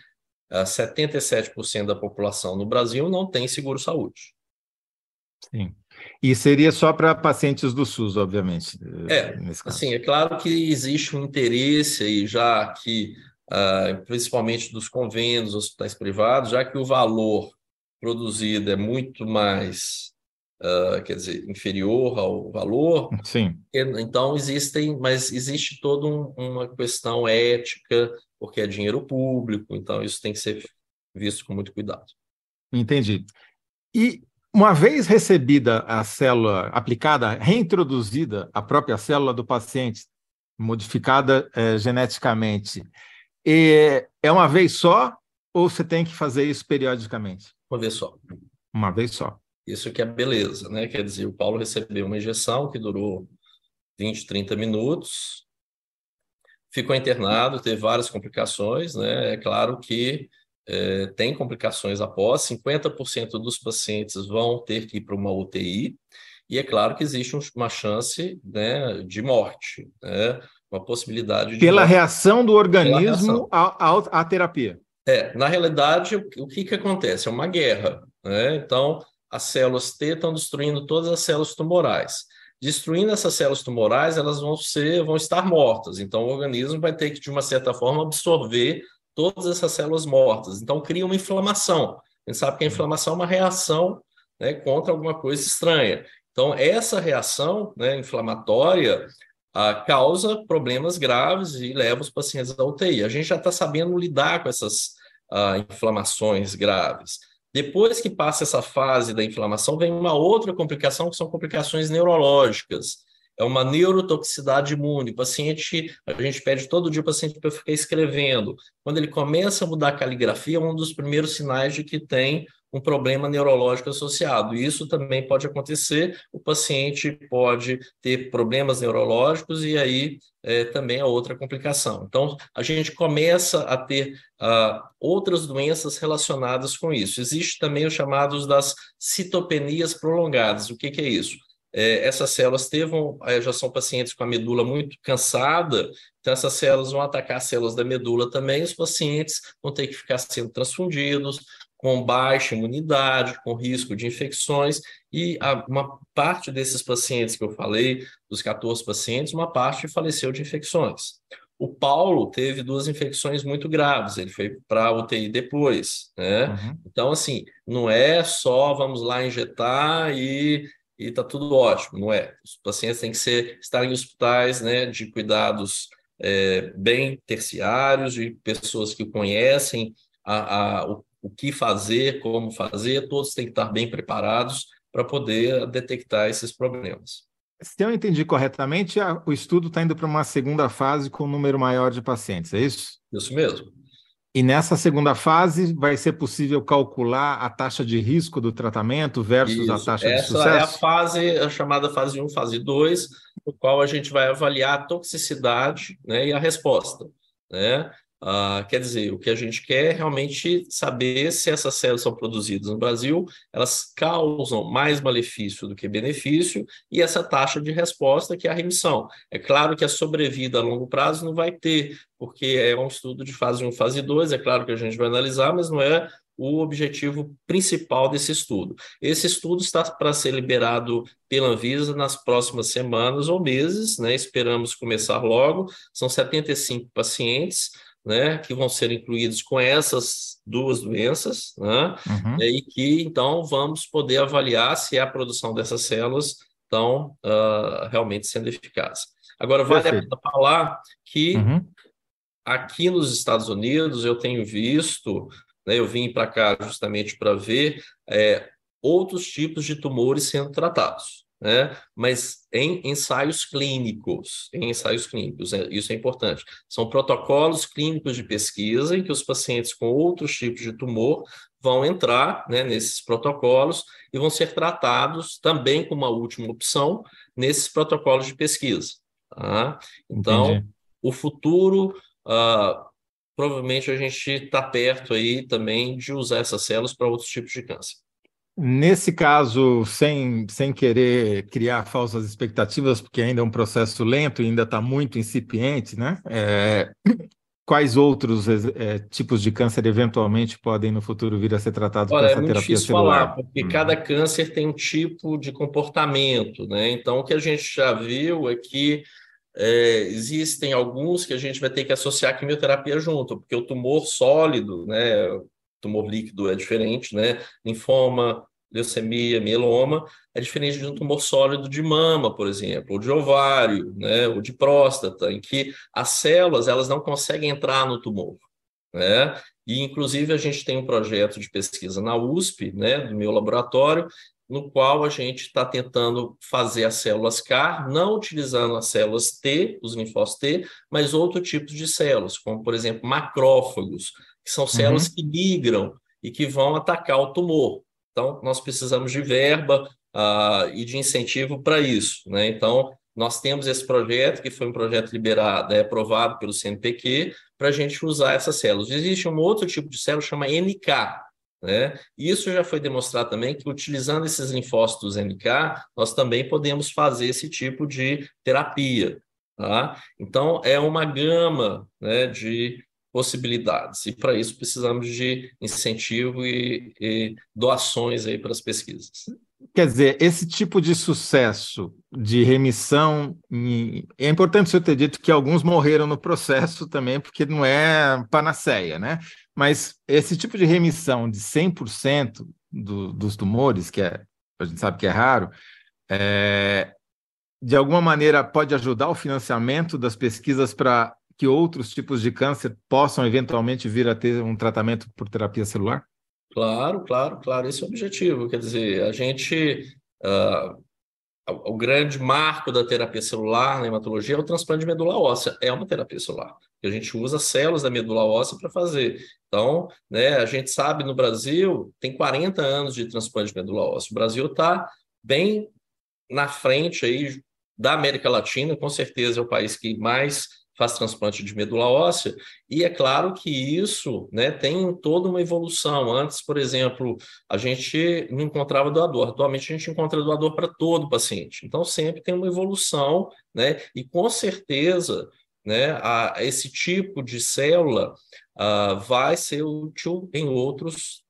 uh, ah, 77% da população no Brasil não tem seguro-saúde. Sim. E seria só para pacientes do SUS, obviamente. É, assim, é claro que existe um interesse aí, já que, uh, principalmente dos convênios, hospitais privados, já que o valor produzido é muito mais, uh, quer dizer, inferior ao valor. Sim. Então, existem, mas existe toda um, uma questão ética, porque é dinheiro público, então isso tem que ser visto com muito cuidado. Entendi. E uma vez recebida a célula aplicada, reintroduzida a própria célula do paciente, modificada é, geneticamente, é, é uma vez só ou você tem que fazer isso periodicamente? Uma vez só. Uma vez só. Isso que é beleza, né? Quer dizer, o Paulo recebeu uma injeção que durou 20, 30 minutos, ficou internado, teve várias complicações, né? É claro que é, tem complicações após, 50% dos pacientes vão ter que ir para uma UTI, e é claro que existe uma chance né, de morte, né, uma possibilidade de. Pela morte. reação do organismo à, à, terapia. É, na realidade, o, o que, que acontece? É uma guerra. Né? Então, as células T estão destruindo todas as células tumorais. Destruindo essas células tumorais, elas vão ser, vão estar mortas. Então, o organismo vai ter que, de uma certa forma, absorver todas essas células mortas. Então, cria uma inflamação. A gente sabe que a inflamação é uma reação né, contra alguma coisa estranha. Então, essa reação né, inflamatória ah, causa problemas graves e leva os pacientes à UTI. A gente já está sabendo lidar com essas ah, inflamações graves. Depois que passa essa fase da inflamação, vem uma outra complicação, que são complicações neurológicas é uma neurotoxicidade imune. O paciente, a gente pede todo dia o paciente para ficar escrevendo. Quando ele começa a mudar a caligrafia, é um dos primeiros sinais de que tem um problema neurológico associado. Isso também pode acontecer, o paciente pode ter problemas neurológicos e aí é, também é outra complicação. Então, a gente começa a ter uh, outras doenças relacionadas com isso. Existe também os chamados das citopenias prolongadas. O que, que é isso? é, essas células tevam, é, já são pacientes com a medula muito cansada, então essas células vão atacar as células da medula também, os pacientes vão ter que ficar sendo transfundidos, com baixa imunidade, com risco de infecções, e uma parte desses pacientes que eu falei, dos 14 pacientes, uma parte faleceu de infecções. O Paulo teve duas infecções muito graves, ele foi para a UTI depois, né? Uhum. Então, assim, não é só vamos lá injetar e e está tudo ótimo, não é? Os pacientes têm que ser, estar em hospitais né, de cuidados é, bem terciários, de pessoas que conhecem a, a, o, o que fazer, como fazer, todos têm que estar bem preparados para poder detectar esses problemas. Se eu entendi corretamente, o estudo está indo para uma segunda fase com um número maior de pacientes, é isso? Isso mesmo. E nessa segunda fase vai ser possível calcular a taxa de risco do tratamento versus Isso. a taxa Essa de sucesso? é a fase, a chamada fase 1, fase 2, no qual a gente vai avaliar a toxicidade né, e a resposta. Né? Ah, quer dizer, o que a gente quer é realmente saber se essas células são produzidas no Brasil, elas causam mais malefício do que benefício, e essa taxa de resposta, que é a remissão. É claro que a sobrevida a longo prazo não vai ter, porque é um estudo de fase 1, fase 2, é claro que a gente vai analisar, mas não é o objetivo principal desse estudo. Esse estudo está para ser liberado pela Anvisa nas próximas semanas ou meses, né? Esperamos começar logo. São 75 pacientes, né, que vão ser incluídos com essas duas doenças, né, Uhum. e que então vamos poder avaliar se a produção dessas células estão ah, realmente sendo eficazes. Agora, vale a Perfeito. pena falar que Uhum. aqui nos Estados Unidos eu tenho visto, né, eu vim para cá justamente para ver é, outros tipos de tumores sendo tratados, né, mas em ensaios clínicos, em ensaios clínicos, é, isso é importante. São protocolos clínicos de pesquisa em que os pacientes com outros tipos de tumor vão entrar né, nesses protocolos e vão ser tratados também como uma última opção nesses protocolos de pesquisa. tá? Então, Entendi. o futuro, ah, provavelmente a gente está perto aí também de usar essas células para outros tipos de câncer. Nesse caso, sem, sem querer criar falsas expectativas, porque ainda é um processo lento e ainda está muito incipiente, né? É, quais outros é, tipos de câncer eventualmente podem no futuro vir a ser tratados Olha, com é essa muito terapia difícil celular? falar, porque Uhum. cada câncer tem um tipo de comportamento, né? Então, o que a gente já viu é que é, existem alguns que a gente vai ter que associar a quimioterapia junto, porque o tumor sólido, né? Tumor líquido é diferente, né? Linfoma, leucemia, mieloma, é diferente de um tumor sólido de mama, por exemplo, ou de ovário, né? Ou de próstata, em que as células elas não conseguem entrar no tumor, né? E, inclusive, a gente tem um projeto de pesquisa na USP, né, do meu laboratório, no qual a gente está tentando fazer as células CAR, não utilizando as células T, os linfócitos T, mas outro tipo de células, como, por exemplo, macrófagos, que são células que migram e que vão atacar o tumor. Então, nós precisamos de verba ah, e de incentivo para isso. Né? Então, nós temos esse projeto, que foi um projeto liberado, é, aprovado pelo CNPq, para a gente usar essas células. Existe um outro tipo de célula, chama NK. Né? Isso já foi demonstrado também que, utilizando esses linfócitos NK, nós também podemos fazer esse tipo de terapia. Tá? Então, é uma gama né, de possibilidades, e para isso precisamos de incentivo e, e doações aí para as pesquisas. Quer dizer, esse tipo de sucesso de remissão, em- é importante você ter dito que alguns morreram no processo também, porque não é panaceia, né? Mas esse tipo de remissão de 100% do, dos tumores, que é, a gente sabe que é raro, é, de alguma maneira pode ajudar o financiamento das pesquisas para que outros tipos de câncer possam eventualmente vir a ter um tratamento por terapia celular? Claro, claro, claro, esse é o objetivo. Quer dizer, a gente. ah, o grande marco da terapia celular na hematologia é o transplante de medula óssea. É uma terapia celular. A gente usa células da medula óssea para fazer. Então, né, a gente sabe no Brasil, tem 40 anos de transplante de medula óssea. O Brasil está bem na frente aí da América Latina, com certeza é o país que mais faz transplante de medula óssea, e é claro que isso né, tem toda uma evolução. Antes, por exemplo, a gente não encontrava doador, atualmente a gente encontra doador para todo paciente. Então, sempre tem uma evolução, né, e com certeza né, a, esse tipo de célula ah, vai ser útil em outros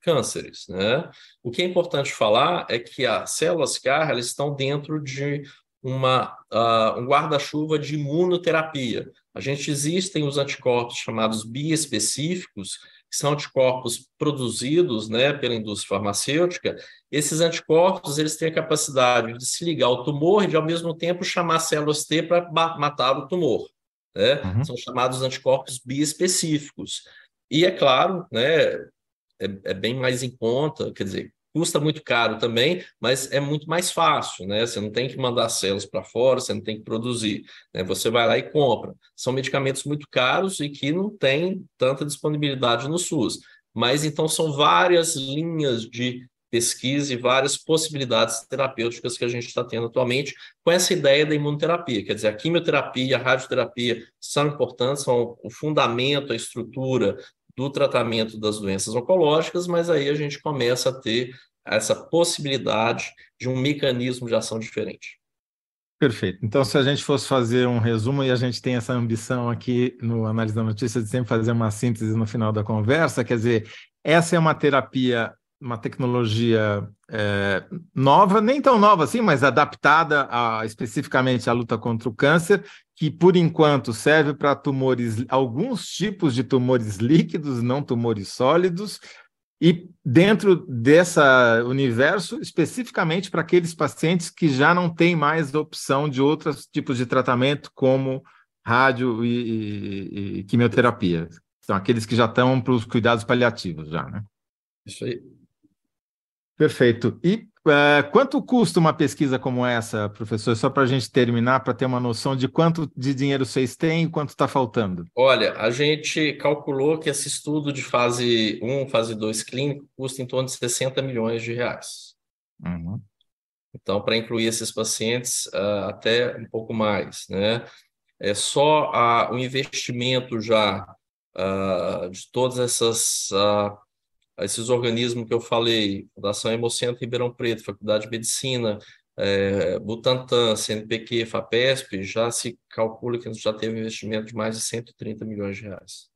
cânceres. Né? O que é importante falar é que as células CAR elas estão dentro de uma, uh, um guarda-chuva de imunoterapia. A gente existem os anticorpos chamados biespecíficos, que são anticorpos produzidos né, pela indústria farmacêutica. Esses anticorpos eles têm a capacidade de se ligar ao tumor e, de, ao mesmo tempo, chamar células T para matar o tumor. Né? Uhum. São chamados anticorpos biespecíficos. E, é claro, né, é, é, bem mais em conta, quer dizer, custa muito caro também, mas é muito mais fácil, né? Você não tem que mandar células para fora, você não tem que produzir, né? Você vai lá e compra. São medicamentos muito caros e que não tem tanta disponibilidade no SUS. Mas então são várias linhas de pesquisa e várias possibilidades terapêuticas que a gente está tendo atualmente com essa ideia da imunoterapia. Quer dizer, a quimioterapia a radioterapia são importantes, são o fundamento, a estrutura do tratamento das doenças oncológicas, mas aí a gente começa a ter essa possibilidade de um mecanismo de ação diferente. Perfeito. Então, se a gente fosse fazer um resumo, e a gente tem essa ambição aqui no Análise da Notícia de sempre fazer uma síntese no final da conversa, quer dizer, essa é uma terapia, uma tecnologia é, nova, nem tão nova assim, mas adaptada a, especificamente à luta contra o câncer, que por enquanto serve para tumores, alguns tipos de tumores líquidos, não tumores sólidos, e dentro desse universo, especificamente para aqueles pacientes que já não têm mais opção de outros tipos de tratamento, como rádio e, e, e quimioterapia. São aqueles que já estão para os cuidados paliativos, já, né? Isso aí. Perfeito. E é, quanto custa uma pesquisa como essa, professor? Só para a gente terminar, para ter uma noção de quanto de dinheiro vocês têm e quanto está faltando. Olha, a gente calculou que esse estudo de fase 1, fase 2 clínico custa em torno de 60 milhões de reais. Uhum. Então, para incluir esses pacientes, uh, até um pouco mais, né? É só uh, o investimento já uh, de todas essas esses organismos que eu falei, Fundação Hemocentro Ribeirão Preto, Faculdade de Medicina, é, Butantan, CNPq, FAPESP, já se calcula que a gente já teve um investimento de mais de 130 milhões de reais.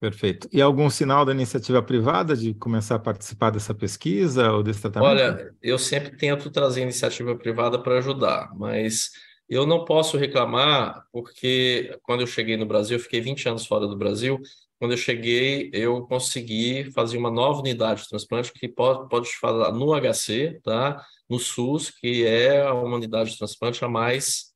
Perfeito. E algum sinal da iniciativa privada de começar a participar dessa pesquisa ou desse tratamento? Olha, eu sempre tento trazer iniciativa privada para ajudar, mas eu não posso reclamar porque quando eu cheguei no Brasil, eu fiquei 20 anos fora do Brasil, quando eu cheguei, eu consegui fazer uma nova unidade de transplante que pode, pode falar no HC, tá? no SUS, que é a unidade de transplante a mais,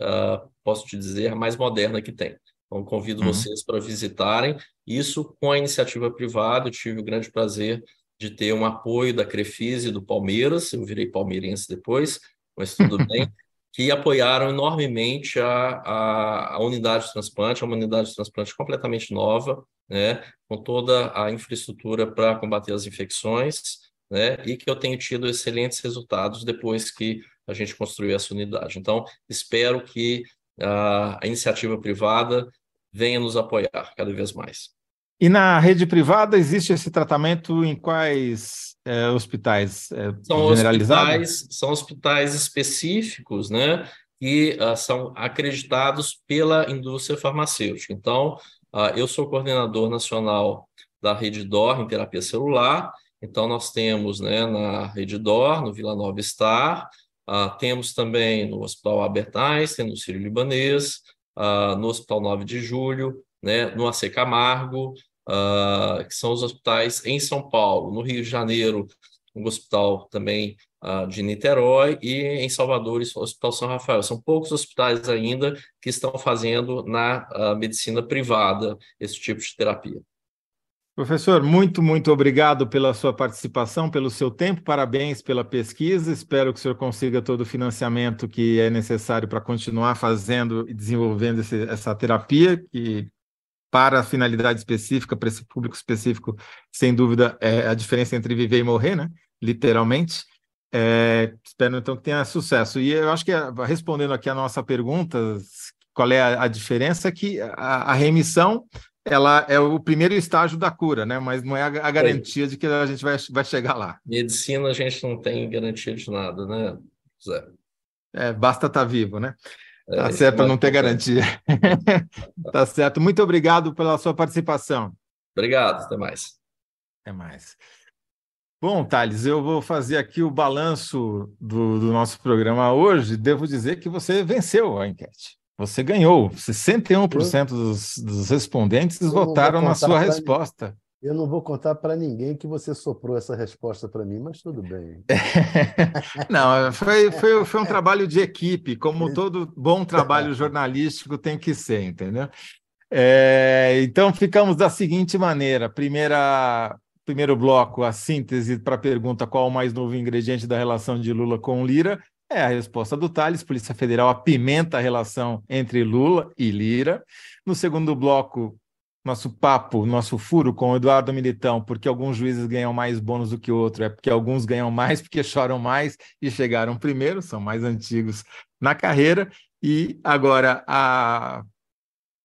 uh, posso te dizer, a mais moderna que tem. Então, convido uhum. vocês para visitarem. Isso com a iniciativa privada, eu tive o grande prazer de ter um apoio da Crefisa e do Palmeiras, eu virei palmeirense depois, mas tudo <laughs> bem que apoiaram enormemente a, a, a, unidade de transplante, é uma unidade de transplante completamente nova, né, com toda a infraestrutura para combater as infecções, né, e que eu tenho tido excelentes resultados depois que a gente construiu essa unidade. Então, espero que a, a iniciativa privada venha nos apoiar cada vez mais. E na rede privada existe esse tratamento em quais é, hospitais? É, são hospitais, são hospitais específicos, né? Que uh, são acreditados pela indústria farmacêutica. Então, uh, eu sou coordenador nacional da Rede DOR em terapia celular. Então, nós temos né, na Rede DOR, no Vila Nova Star, uh, temos também no Hospital Albert Einstein, no Sírio Libanês, no Hospital 9 de Julho, né, no AC Camargo, uh, que são os hospitais em São Paulo, no Rio de Janeiro, um hospital também uh, de Niterói, e em Salvador, o Hospital São Rafael. São poucos hospitais ainda que estão fazendo na uh, medicina privada esse tipo de terapia. Professor, muito, muito obrigado pela sua participação, pelo seu tempo, parabéns pela pesquisa. Espero que o senhor consiga todo o financiamento que é necessário para continuar fazendo e desenvolvendo esse, essa terapia, que para a finalidade específica, para esse público específico, sem dúvida, é a diferença entre viver e morrer, né? Literalmente. É, espero então que tenha sucesso. E eu acho que, respondendo aqui a nossa pergunta, qual é a, a diferença? Que a, a, remissão ela é o primeiro estágio da cura, né? Mas não é a, a garantia é. de que a gente vai, vai chegar lá. Medicina a gente não tem garantia de nada, né, Zé? É, basta estar tá vivo, né? Tá é, certo, para não ter garantia. <laughs> tá certo. Muito obrigado pela sua participação. Obrigado, até mais. Até mais. Bom, Thales, eu vou fazer aqui o balanço do, do nosso programa hoje. Devo dizer que você venceu a enquete. Você ganhou. 61% dos, dos respondentes votaram na sua resposta. Eu não vou contar para ninguém que você soprou essa resposta para mim, mas tudo bem. <laughs> não, foi, foi, foi um trabalho de equipe, como todo bom trabalho <laughs> jornalístico tem que ser, entendeu? É, então, ficamos da seguinte maneira: primeira, primeiro bloco, a síntese para a pergunta qual o mais novo ingrediente da relação de Lula com Lira, é a resposta do Thales. Polícia Federal apimenta a relação entre Lula e Lira. No segundo bloco, nosso papo, nosso furo com o Eduardo Militão, porque alguns juízes ganham mais bônus do que outro, é porque alguns ganham mais porque choram mais e chegaram primeiro, são mais antigos na carreira. E agora a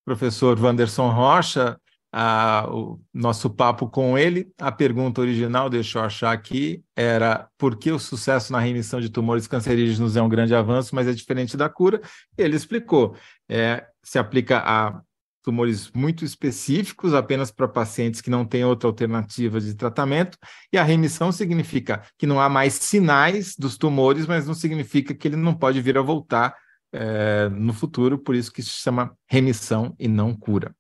professor Wanderson Rocha, a, o nosso papo com ele, a pergunta original, deixa eu achar aqui, era por que o sucesso na remissão de tumores cancerígenos é um grande avanço, mas é diferente da cura? Ele explicou, é, se aplica a tumores muito específicos, apenas para pacientes que não têm outra alternativa de tratamento, e a remissão significa que não há mais sinais dos tumores, mas não significa que ele não pode vir a voltar é, no futuro, por isso que se chama remissão e não cura.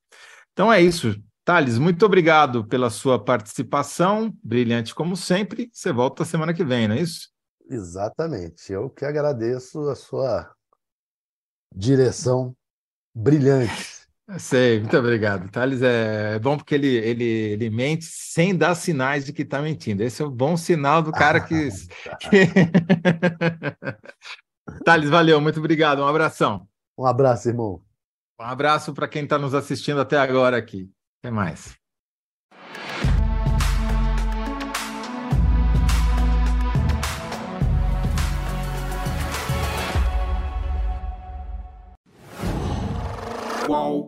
Então é isso. Thales, muito obrigado pela sua participação, brilhante como sempre. Você volta semana que vem, não é isso? Exatamente. Eu que agradeço a sua direção brilhante. Sei, muito obrigado. Thales é bom porque ele, ele, ele mente sem dar sinais de que está mentindo. Esse é o bom sinal do cara que. <laughs> <laughs> Thales, valeu, muito obrigado. Um abração. Um abraço, irmão. Um abraço para quem está nos assistindo até agora aqui. Até mais. Qual?